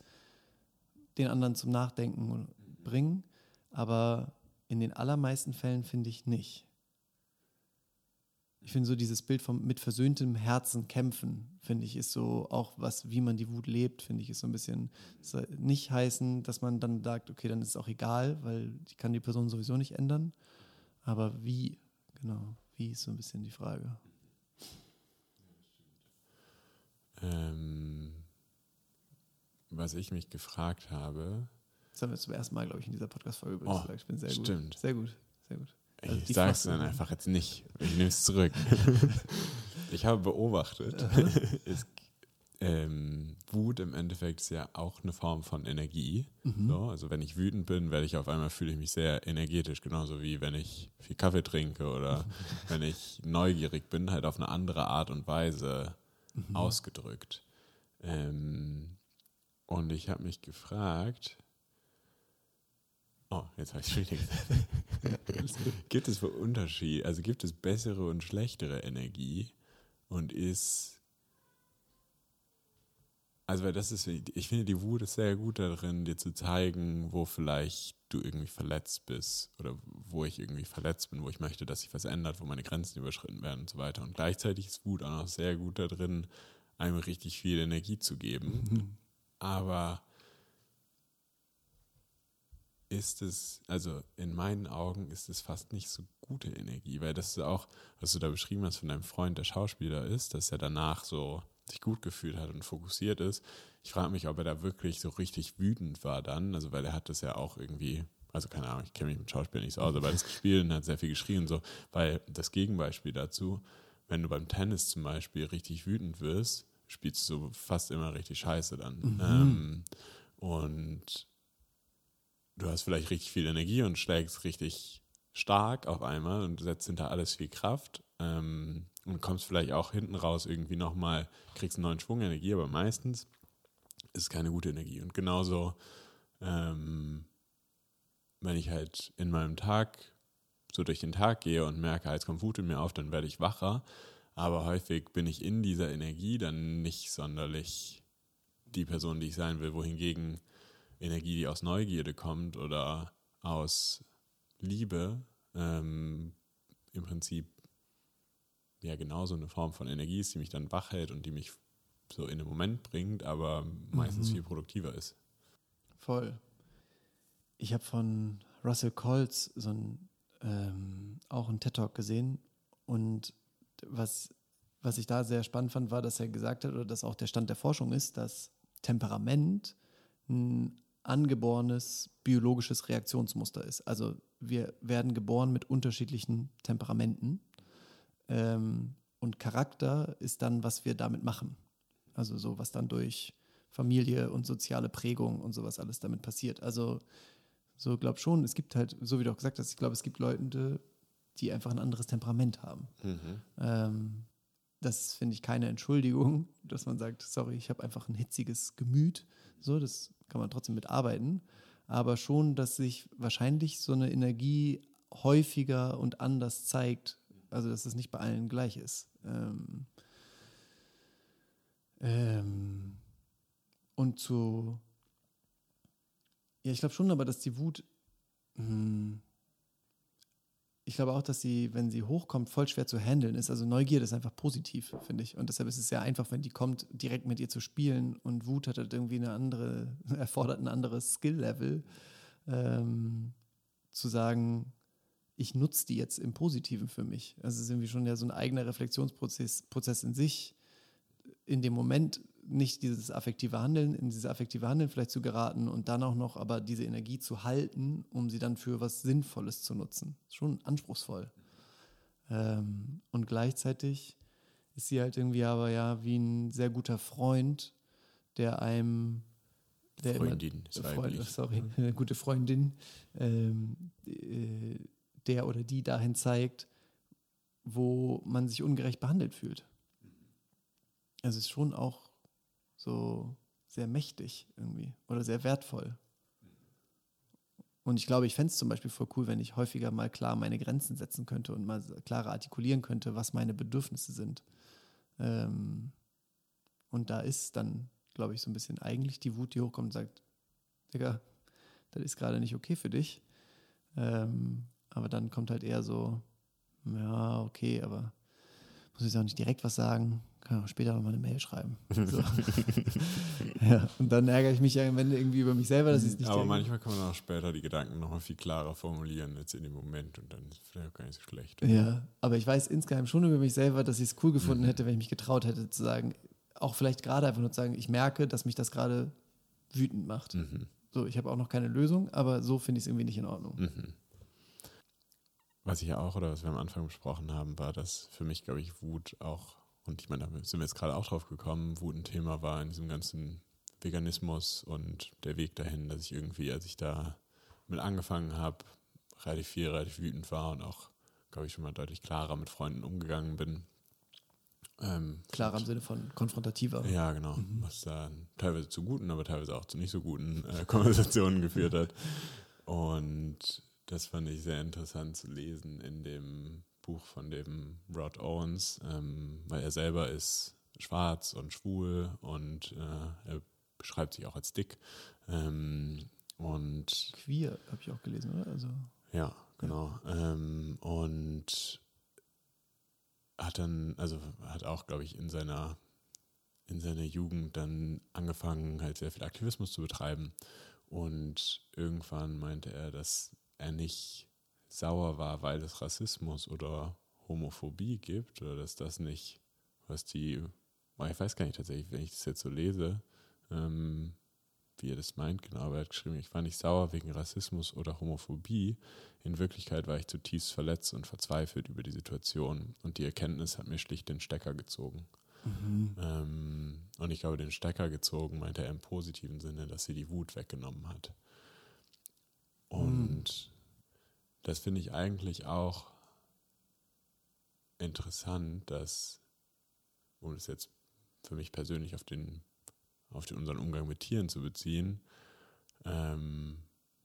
den anderen zum Nachdenken bringen. Aber in den allermeisten Fällen finde ich nicht. Ich finde so dieses Bild vom mit versöhntem Herzen kämpfen, finde ich, ist so auch was, wie man die Wut lebt, finde ich, ist so ein bisschen nicht heißen, dass man dann sagt, okay, dann ist es auch egal, weil ich kann die Person sowieso nicht ändern. Aber wie, genau, wie ist so ein bisschen die Frage. Ähm, was ich mich gefragt habe, Das haben wir zum ersten Mal, glaube ich, in dieser Podcast-Folge übrigens Oh, gesagt. Ich bin sehr gut. stimmt. Sehr gut, sehr gut. Ich die sag's dann einfach jetzt nicht. Ich nehme es zurück. [LAUGHS] ich habe beobachtet, [LAUGHS] es, ähm, Wut im Endeffekt ist ja auch eine Form von Energie. So, also wenn ich wütend bin, werde ich auf einmal fühle ich mich sehr energetisch, genauso wie wenn ich viel Kaffee trinke oder [LAUGHS] wenn ich neugierig bin, halt auf eine andere Art und Weise ausgedrückt. Ähm, und ich habe mich gefragt, oh, jetzt habe ich es wieder gesagt. [LAUGHS] gibt es für Unterschied, also gibt es bessere und schlechtere Energie und ist also, weil das ist, ich finde, die Wut ist sehr gut darin, dir zu zeigen, wo vielleicht du irgendwie verletzt bist oder wo ich irgendwie verletzt bin, wo ich möchte, dass sich was ändert, wo meine Grenzen überschritten werden und so weiter. Und gleichzeitig ist Wut auch noch sehr gut darin, einem richtig viel Energie zu geben. Mhm. Aber ist es, also in meinen Augen ist es fast nicht so gute Energie, weil das ist auch, was du da beschrieben hast von deinem Freund, der Schauspieler ist, dass er danach so sich gut gefühlt hat und fokussiert ist. Ich frage mich, ob er da wirklich so richtig wütend war dann, also weil er hat das ja auch irgendwie, also keine Ahnung, ich kenne mich mit Schauspiel nicht so aus, aber er hat gespielt und hat sehr viel geschrien so, weil das Gegenbeispiel dazu, wenn du beim Tennis zum Beispiel richtig wütend wirst, spielst du fast immer richtig scheiße dann. Mhm. Ähm, und du hast vielleicht richtig viel Energie und schlägst richtig stark auf einmal und setzt hinter alles viel Kraft. Ähm, und kommst vielleicht auch hinten raus irgendwie nochmal, kriegst einen neuen Schwung Energie, aber meistens ist es keine gute Energie. Und genauso, ähm, wenn ich halt in meinem Tag so durch den Tag gehe und merke, als kommt Wut in mir auf, dann werde ich wacher. Aber häufig bin ich in dieser Energie dann nicht sonderlich die Person, die ich sein will, wohingegen Energie, die aus Neugierde kommt oder aus Liebe, ähm, im Prinzip ja genauso eine Form von Energie ist, die mich dann wach hält und die mich so in den Moment bringt, aber meistens mhm. viel produktiver ist. Voll. Ich habe von Russell Colts so ein, ähm, auch einen TED-Talk gesehen und was, was ich da sehr spannend fand, war, dass er gesagt hat, oder dass auch der Stand der Forschung ist, dass Temperament ein angeborenes biologisches Reaktionsmuster ist. Also wir werden geboren mit unterschiedlichen Temperamenten ähm, und Charakter ist dann, was wir damit machen. Also so, was dann durch Familie und soziale Prägung und sowas alles damit passiert. Also so glaube schon, es gibt halt, so wie du auch gesagt hast, ich glaube, es gibt Leute, die einfach ein anderes Temperament haben. Mhm. Ähm, das finde ich keine Entschuldigung, [LAUGHS] dass man sagt, sorry, ich habe einfach ein hitziges Gemüt. So, das kann man trotzdem mitarbeiten. Aber schon, dass sich wahrscheinlich so eine Energie häufiger und anders zeigt, also dass es nicht bei allen gleich ist. Ähm, ähm, und zu, ja, ich glaube schon, aber dass die Wut, mh, hm, ich glaube auch, dass sie, wenn sie hochkommt, voll schwer zu handeln ist. Also Neugierde ist einfach positiv, finde ich. Und deshalb ist es sehr einfach, wenn die kommt, direkt mit ihr zu spielen. Und Wut hat halt irgendwie eine andere, [LAUGHS] erfordert ein anderes Skill-Level. Ähm, zu sagen, ich nutze die jetzt im Positiven für mich. Also es ist irgendwie schon ja so ein eigener Reflexionsprozess Prozess in sich, in dem Moment nicht dieses affektive Handeln, in dieses affektive Handeln vielleicht zu geraten und dann auch noch aber diese Energie zu halten, um sie dann für was Sinnvolles zu nutzen. Schon anspruchsvoll. Ähm, und gleichzeitig ist sie halt irgendwie aber ja wie ein sehr guter Freund, der einem der Freundin, immer, Freund, sorry, eine gute Freundin, ähm, äh, der oder die dahin zeigt, wo man sich ungerecht behandelt fühlt. Also es ist schon auch so sehr mächtig irgendwie oder sehr wertvoll. Und ich glaube, ich fände es zum Beispiel voll cool, wenn ich häufiger mal klar meine Grenzen setzen könnte und mal klarer artikulieren könnte, was meine Bedürfnisse sind. Ähm, und da ist dann, glaube ich, so ein bisschen eigentlich die Wut, die hochkommt und sagt, Digga, das ist gerade nicht okay für dich. Ähm, aber dann kommt halt eher so, ja, okay, aber muss ich auch nicht direkt was sagen, kann auch später mal eine Mail schreiben. [LAUGHS] So. [LAUGHS] ja, und dann ärgere ich mich ja am Ende irgendwie über mich selber, dass ich es nicht Aber denke. manchmal kann man auch später die Gedanken nochmal viel klarer formulieren als in dem Moment und dann ist es vielleicht auch gar nicht so schlecht. Ja, aber ich weiß insgeheim schon über mich selber, dass ich es cool gefunden mhm. hätte, wenn ich mich getraut hätte zu sagen, auch vielleicht gerade einfach nur zu sagen, ich merke, dass mich das gerade wütend macht. Mhm. So, ich habe auch noch keine Lösung, aber so finde ich es irgendwie nicht in Ordnung. Mhm. Was ich ja auch oder was wir am Anfang besprochen haben, war, dass für mich, glaube ich, Wut auch, und ich meine, da sind wir jetzt gerade auch drauf gekommen, Wut ein Thema war in diesem ganzen Veganismus und der Weg dahin, dass ich irgendwie, als ich da mit angefangen habe, relativ viel, relativ wütend war und auch, glaube ich, schon mal deutlich klarer mit Freunden umgegangen bin. Ähm, Klarer im Sinne von konfrontativer. Ja, genau. Was da teilweise zu guten, aber teilweise auch zu nicht so guten äh, [LAUGHS] Konversationen geführt hat. Und das fand ich sehr interessant zu lesen in dem Buch von dem Rod Owens, ähm, weil er selber ist schwarz und schwul und äh, er beschreibt sich auch als dick. Ähm, und Queer, habe ich auch gelesen, oder? Also, ja, genau. Ähm, und hat dann, also hat auch, glaube ich, in seiner, in seiner Jugend dann angefangen, halt sehr viel Aktivismus zu betreiben. Und irgendwann meinte er, dass er nicht sauer war, weil es Rassismus oder Homophobie gibt oder dass das nicht, was die, ich weiß gar nicht tatsächlich, wenn ich das jetzt so lese, ähm, wie er das meint, genau, aber er hat geschrieben, ich war nicht sauer wegen Rassismus oder Homophobie. In Wirklichkeit war ich zutiefst verletzt und verzweifelt über die Situation und die Erkenntnis hat mir schlicht den Stecker gezogen. Ähm, und ich glaube, den Stecker gezogen meinte er im positiven Sinne, dass sie die Wut weggenommen hat. Und das finde ich eigentlich auch interessant, dass, um es jetzt für mich persönlich auf den, auf den unseren Umgang mit Tieren zu beziehen, ähm,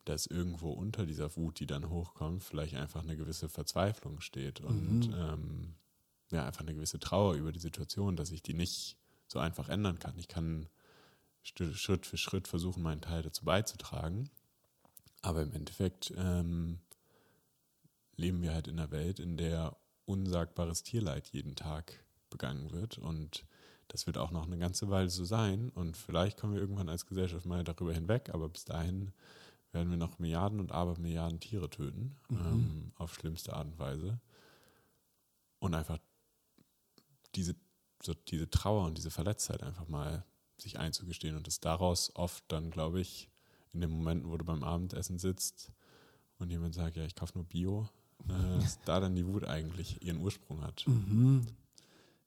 dass irgendwo unter dieser Wut, die dann hochkommt, vielleicht einfach eine gewisse Verzweiflung steht und ähm, ja, einfach eine gewisse Trauer über die Situation, dass ich die nicht so einfach ändern kann. Ich kann Schritt für Schritt versuchen, meinen Teil dazu beizutragen, aber im Endeffekt ähm, leben wir halt in einer Welt, in der unsagbares Tierleid jeden Tag begangen wird. Und das wird auch noch eine ganze Weile so sein. Und vielleicht kommen wir irgendwann als Gesellschaft mal darüber hinweg, aber bis dahin werden wir noch Milliarden und Abermilliarden Tiere töten, ähm, auf schlimmste Art und Weise. Und einfach diese, so diese Trauer und diese Verletztheit einfach mal sich einzugestehen und es daraus oft dann, glaube ich, in den Momenten, wo du beim Abendessen sitzt und jemand sagt, ja, ich kaufe nur Bio, äh, dass da dann die Wut eigentlich ihren Ursprung hat.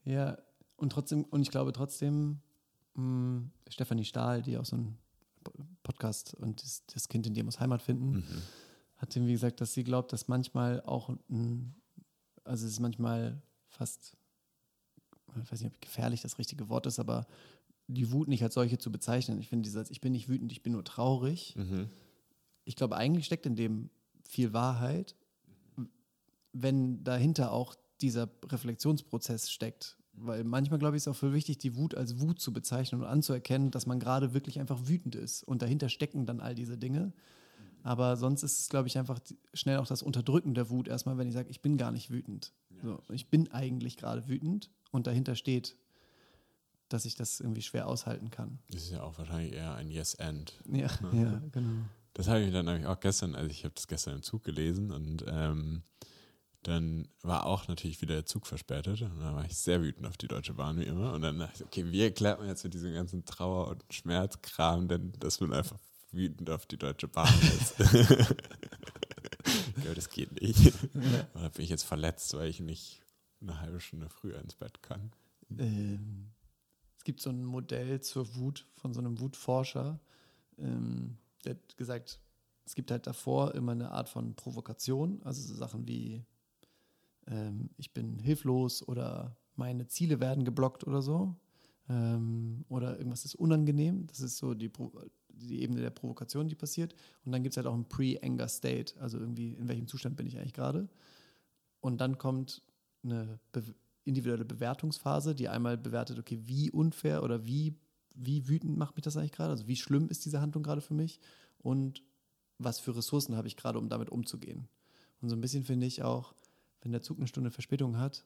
ja, und trotzdem, und ich glaube trotzdem, mh, Stefanie Stahl, die auch so ein Podcast und das, das Kind in dir muss Heimat finden, hat irgendwie gesagt, dass sie glaubt, dass manchmal auch ein, also es ist manchmal fast, ich weiß nicht, ob gefährlich das richtige Wort ist, aber die Wut nicht als solche zu bezeichnen. Ich finde dieser, ich bin nicht wütend, ich bin nur traurig. Ich glaube, eigentlich steckt in dem viel Wahrheit, wenn dahinter auch dieser Reflexionsprozess steckt. Weil manchmal, glaube ich, ist auch voll wichtig, die Wut als Wut zu bezeichnen und anzuerkennen, dass man gerade wirklich einfach wütend ist. Und dahinter stecken dann all diese Dinge. Aber sonst ist es, glaube ich, einfach schnell auch das Unterdrücken der Wut erstmal, wenn ich sage, ich bin gar nicht wütend. So, ich bin eigentlich gerade wütend und dahinter steht, dass ich das irgendwie schwer aushalten kann. Das ist ja auch wahrscheinlich eher ein Yes-And. [LAUGHS] Ja, ja, genau. Das habe ich dann nämlich auch gestern, also ich habe das gestern im Zug gelesen und ähm, dann war auch natürlich wieder der Zug verspätet und dann war ich sehr wütend auf die Deutsche Bahn wie immer und dann dachte ich, okay, wie erklärt man jetzt mit diesem ganzen Trauer- und Schmerzkram denn, dass man einfach wütend auf die Deutsche Bahn ist? [LAUGHS] ja, das geht nicht. Oder bin ich jetzt verletzt, weil ich nicht eine halbe Stunde früher ins Bett kann? Ähm, es gibt so ein Modell zur Wut von so einem Wutforscher, ähm, der hat gesagt, es gibt halt davor immer eine Art von Provokation, also so Sachen wie ähm, ich bin hilflos oder meine Ziele werden geblockt oder so. Ähm, oder irgendwas ist unangenehm. Das ist so die, die Ebene der Provokation, die passiert. Und dann gibt es halt auch ein Pre-Anger State, also irgendwie, in welchem Zustand bin ich eigentlich gerade. Und dann kommt eine be individuelle Bewertungsphase, die einmal bewertet, okay, wie unfair oder wie, wie wütend macht mich das eigentlich gerade? Also wie schlimm ist diese Handlung gerade für mich? Und was für Ressourcen habe ich gerade, um damit umzugehen? Und so ein bisschen finde ich auch, wenn der Zug eine Stunde Verspätung hat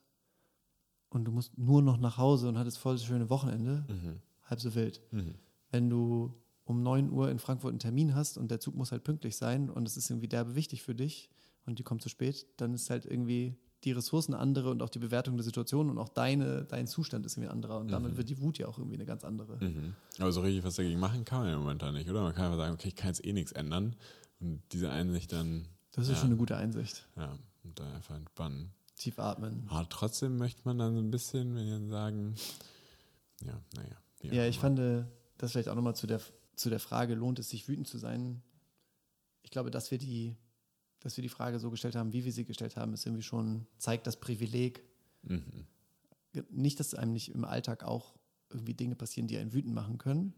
und du musst nur noch nach Hause und hattest voll das schöne Wochenende, halb so wild. Wenn du um 9 Uhr in Frankfurt einen Termin hast und der Zug muss halt pünktlich sein und es ist irgendwie derbe wichtig für dich und die kommt zu spät, dann ist halt irgendwie die Ressourcen andere und auch die Bewertung der Situation und auch deine, dein Zustand ist irgendwie ein anderer und damit wird die Wut ja auch irgendwie eine ganz andere. Mhm. Aber so richtig was dagegen machen kann man ja momentan nicht, oder? Man kann einfach sagen, okay, ich kann jetzt eh nichts ändern und diese Einsicht dann, Das ist Ja. schon eine gute Einsicht. ja, und dann einfach entspannen. Tief atmen. Aber trotzdem möchte man dann so ein bisschen, wenn dann sagen, ja, naja. Ja, ich fand äh, das vielleicht auch nochmal zu der, zu der Frage, lohnt es sich wütend zu sein? Ich glaube, dass wir die, dass wir die Frage so gestellt haben, wie wir sie gestellt haben, ist irgendwie schon, zeigt das Privileg, Mhm. nicht, dass einem nicht im Alltag auch irgendwie Dinge passieren, die einen wütend machen können,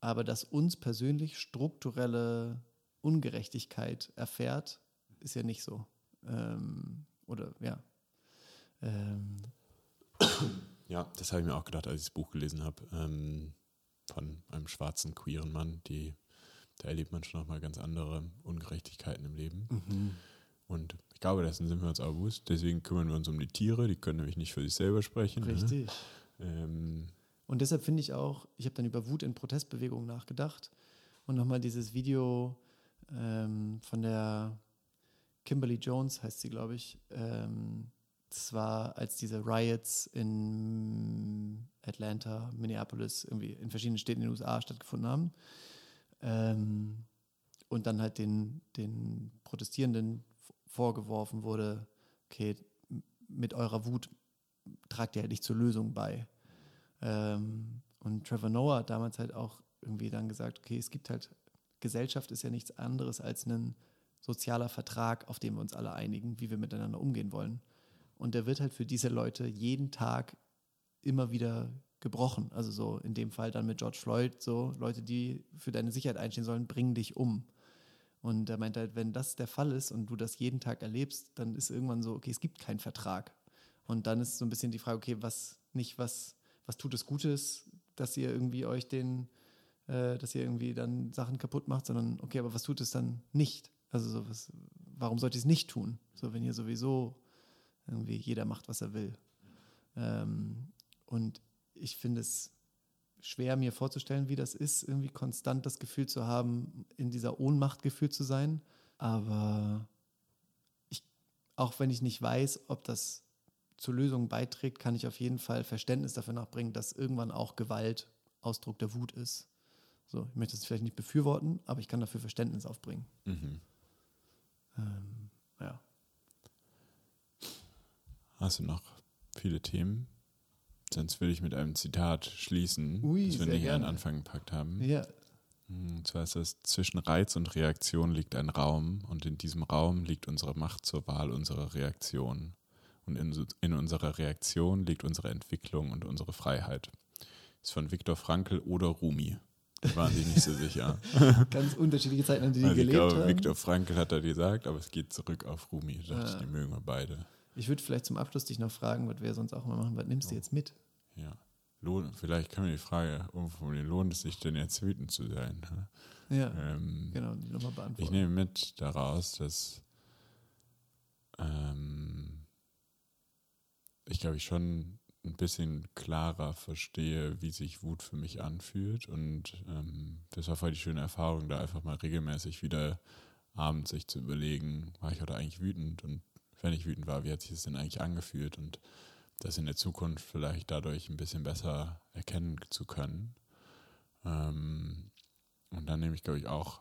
aber dass uns persönlich strukturelle Ungerechtigkeit erfährt, ist ja nicht so. Ähm, oder ja. Ähm. Ja, das habe ich mir auch gedacht, als ich das Buch gelesen habe. Ähm, von einem schwarzen, queeren Mann, die, da erlebt man schon nochmal ganz andere Ungerechtigkeiten im Leben. Mhm. Und ich glaube, dessen sind wir uns auch bewusst. Deswegen kümmern wir uns um die Tiere, die können nämlich nicht für sich selber sprechen. Ne? Richtig. Ne? Und deshalb finde ich auch, ich habe dann über Wut in Protestbewegungen nachgedacht und nochmal dieses Video ähm, von der Kimberly Jones, heißt sie, glaube ich. Ähm, das war, als diese Riots in Atlanta, Minneapolis, irgendwie in verschiedenen Städten in den USA stattgefunden haben. Ähm, und dann halt den, den Protestierenden vorgeworfen wurde, okay, mit eurer Wut tragt ihr halt nicht zur Lösung bei. Ähm, und Trevor Noah hat damals halt auch irgendwie dann gesagt, okay, es gibt halt, Gesellschaft ist ja nichts anderes als ein sozialer Vertrag, auf den wir uns alle einigen, wie wir miteinander umgehen wollen. Und der wird halt für diese Leute jeden Tag immer wieder gebrochen. Also so in dem Fall dann mit George Floyd, so Leute, die für deine Sicherheit einstehen sollen, bringen dich um. Und er meint halt, wenn das der Fall ist und du das jeden Tag erlebst, dann ist irgendwann so, okay, es gibt keinen Vertrag. Und dann ist so ein bisschen die Frage, okay, was nicht, was, was tut es Gutes, dass ihr irgendwie euch den, äh, dass ihr irgendwie dann Sachen kaputt macht, sondern okay, aber was tut es dann nicht? Also so was, warum sollte ich es nicht tun? So, wenn ihr sowieso irgendwie jeder macht, was er will. Ähm, und ich finde es schwer, mir vorzustellen, wie das ist, irgendwie konstant das Gefühl zu haben, in dieser Ohnmacht gefühlt zu sein. Aber ich, auch wenn ich nicht weiß, ob das zur Lösung beiträgt, kann ich auf jeden Fall Verständnis dafür nachbringen, dass irgendwann auch Gewalt Ausdruck der Wut ist. So, ich möchte es vielleicht nicht befürworten, aber ich kann dafür Verständnis aufbringen. Mhm. Ähm, ja. Hast du noch viele Themen? Sonst würde ich mit einem Zitat schließen, Ui, das wir nicht gerne. an Anfang gepackt haben. Ja. Hm, und zwar ist das, zwischen Reiz und Reaktion liegt ein Raum und in diesem Raum liegt unsere Macht zur Wahl unserer Reaktion. Und in, in unserer Reaktion liegt unsere Entwicklung und unsere Freiheit. Ist von Viktor Frankl oder Rumi. Die waren sich nicht so sicher. [LAUGHS] Ganz unterschiedliche Zeiten, in denen die also gelebt glaube, haben. Viktor Frankl hat da gesagt, aber es geht zurück auf Rumi. Da dachte ich, die mögen wir beide. Ich würde vielleicht zum Abschluss dich noch fragen, was wir sonst auch immer machen. Was nimmst oh. du jetzt mit? Ja. Lohn, vielleicht kann man die Frage umformulieren, lohnt es sich denn jetzt wütend zu sein? Ja, ähm, genau, die nochmal beantworten. Ich nehme mit daraus, dass ähm, ich glaube, ich schon ein bisschen klarer verstehe, wie sich Wut für mich anfühlt. Und ähm, das war voll die schöne Erfahrung, da einfach mal regelmäßig wieder abends sich zu überlegen, war ich heute eigentlich wütend und wenn ich wütend war, wie hat sich das denn eigentlich angefühlt und das in der Zukunft vielleicht dadurch ein bisschen besser erkennen zu können. Ähm, und dann nehme ich, glaube ich, auch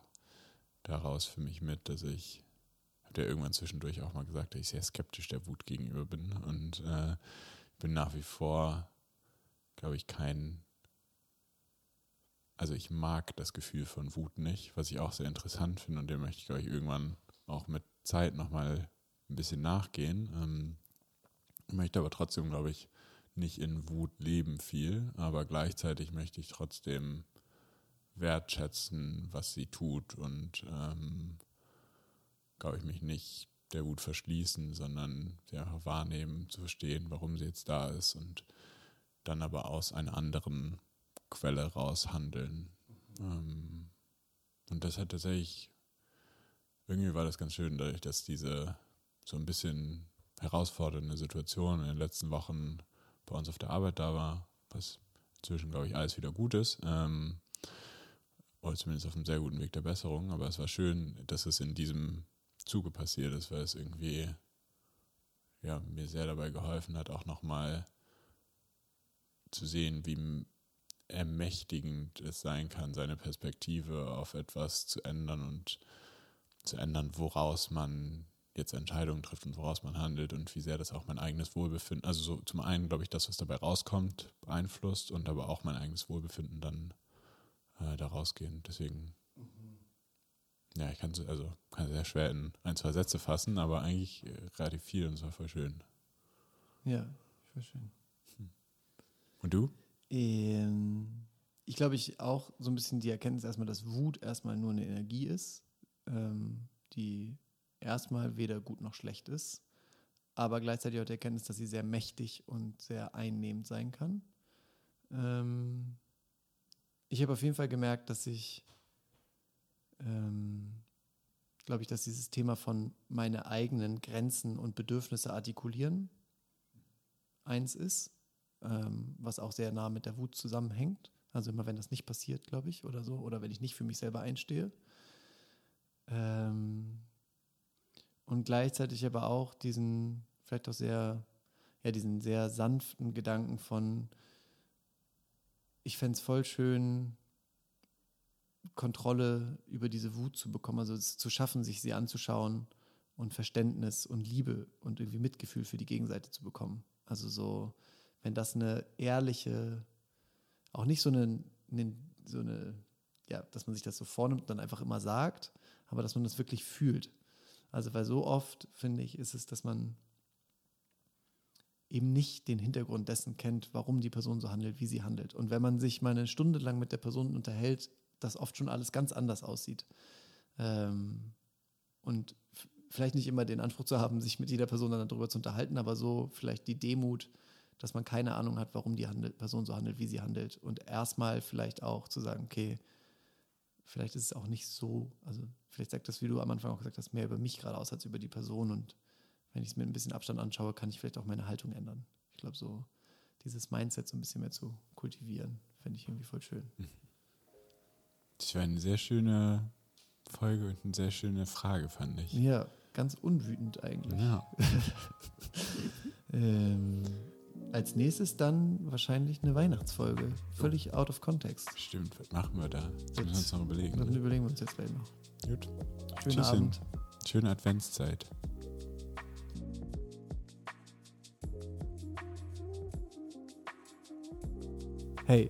daraus für mich mit, dass ich, habe ja irgendwann zwischendurch auch mal gesagt, dass ich sehr skeptisch der Wut gegenüber bin und äh, bin nach wie vor, glaube ich, kein, also ich mag das Gefühl von Wut nicht, was ich auch sehr interessant finde und dem möchte ich, glaube ich, irgendwann auch mit Zeit nochmal ein bisschen nachgehen. Ähm, möchte aber trotzdem, glaube ich, nicht in Wut leben viel, aber gleichzeitig möchte ich trotzdem wertschätzen, was sie tut und ähm, glaube ich mich nicht der Wut verschließen, sondern sie einfach wahrnehmen, zu verstehen, warum sie jetzt da ist und dann aber aus einer anderen Quelle raus handeln. Mhm. Und das hat tatsächlich, irgendwie war das ganz schön, dadurch, dass diese so ein bisschen herausfordernde Situation in den letzten Wochen bei uns auf der Arbeit da war, was inzwischen, glaube ich, alles wieder gut ist. Ähm, oder zumindest auf einem sehr guten Weg der Besserung. Aber es war schön, dass es in diesem Zuge passiert ist, weil es irgendwie ja, mir sehr dabei geholfen hat, auch nochmal zu sehen, wie ermächtigend es sein kann, seine Perspektive auf etwas zu ändern und zu ändern, woraus man jetzt Entscheidungen trifft und woraus man handelt und wie sehr das auch mein eigenes Wohlbefinden, also so zum einen, glaube ich, das, was dabei rauskommt, beeinflusst und aber auch mein eigenes Wohlbefinden dann äh, daraus gehen. Deswegen. Ja, ich kann es also kann sehr schwer in ein, zwei Sätze fassen, aber eigentlich äh, relativ viel und es war voll schön. Ja, voll schön. Und du? Ähm, ich glaube, ich auch so ein bisschen die Erkenntnis erstmal, dass Wut erstmal nur eine Energie ist, ähm, die erstmal weder gut noch schlecht ist, aber gleichzeitig auch die Erkenntnis, dass sie sehr mächtig und sehr einnehmend sein kann. Ähm, ich habe auf jeden Fall gemerkt, dass ich, ähm, glaube ich, dass dieses Thema von meine eigenen Grenzen und Bedürfnisse artikulieren eins ist, ähm, was auch sehr nah mit der Wut zusammenhängt. Also immer wenn das nicht passiert, glaube ich, oder so, oder wenn ich nicht für mich selber einstehe. Ähm, und gleichzeitig aber auch diesen, vielleicht auch sehr, ja, diesen sehr sanften Gedanken von, ich fände es voll schön, Kontrolle über diese Wut zu bekommen, also es zu schaffen, sich sie anzuschauen und Verständnis und Liebe und irgendwie Mitgefühl für die Gegenseite zu bekommen. Also so, wenn das eine ehrliche, auch nicht so eine, eine so eine, ja, dass man sich das so vornimmt und dann einfach immer sagt, aber dass man das wirklich fühlt. Also weil so oft, finde ich, ist es, dass man eben nicht den Hintergrund dessen kennt, warum die Person so handelt, wie sie handelt. Und wenn man sich mal eine Stunde lang mit der Person unterhält, das oft schon alles ganz anders aussieht. Ähm, und vielleicht nicht immer den Anspruch zu haben, sich mit jeder Person dann darüber zu unterhalten, aber so vielleicht die Demut, dass man keine Ahnung hat, warum die handelt, Person so handelt, wie sie handelt. Und erstmal vielleicht auch zu sagen, okay, vielleicht ist es auch nicht so, also vielleicht sagt das, wie du am Anfang auch gesagt hast, mehr über mich gerade aus als über die Person. Und wenn ich es mit ein bisschen Abstand anschaue, kann ich vielleicht auch meine Haltung ändern. Ich glaube, so dieses Mindset so ein bisschen mehr zu kultivieren, fände ich irgendwie voll schön. Das war eine sehr schöne Folge und eine sehr schöne Frage, fand ich. Ja, ganz unwütend eigentlich. Ja. [LAUGHS] ähm, als nächstes dann wahrscheinlich eine Weihnachtsfolge. Völlig out of context. Stimmt, was machen wir da? Das müssen wir uns noch Dann überlegen. überlegen wir uns jetzt gleich noch. Gut. Schönen Tschüsschen. Abend. Schöne Adventszeit. Hey,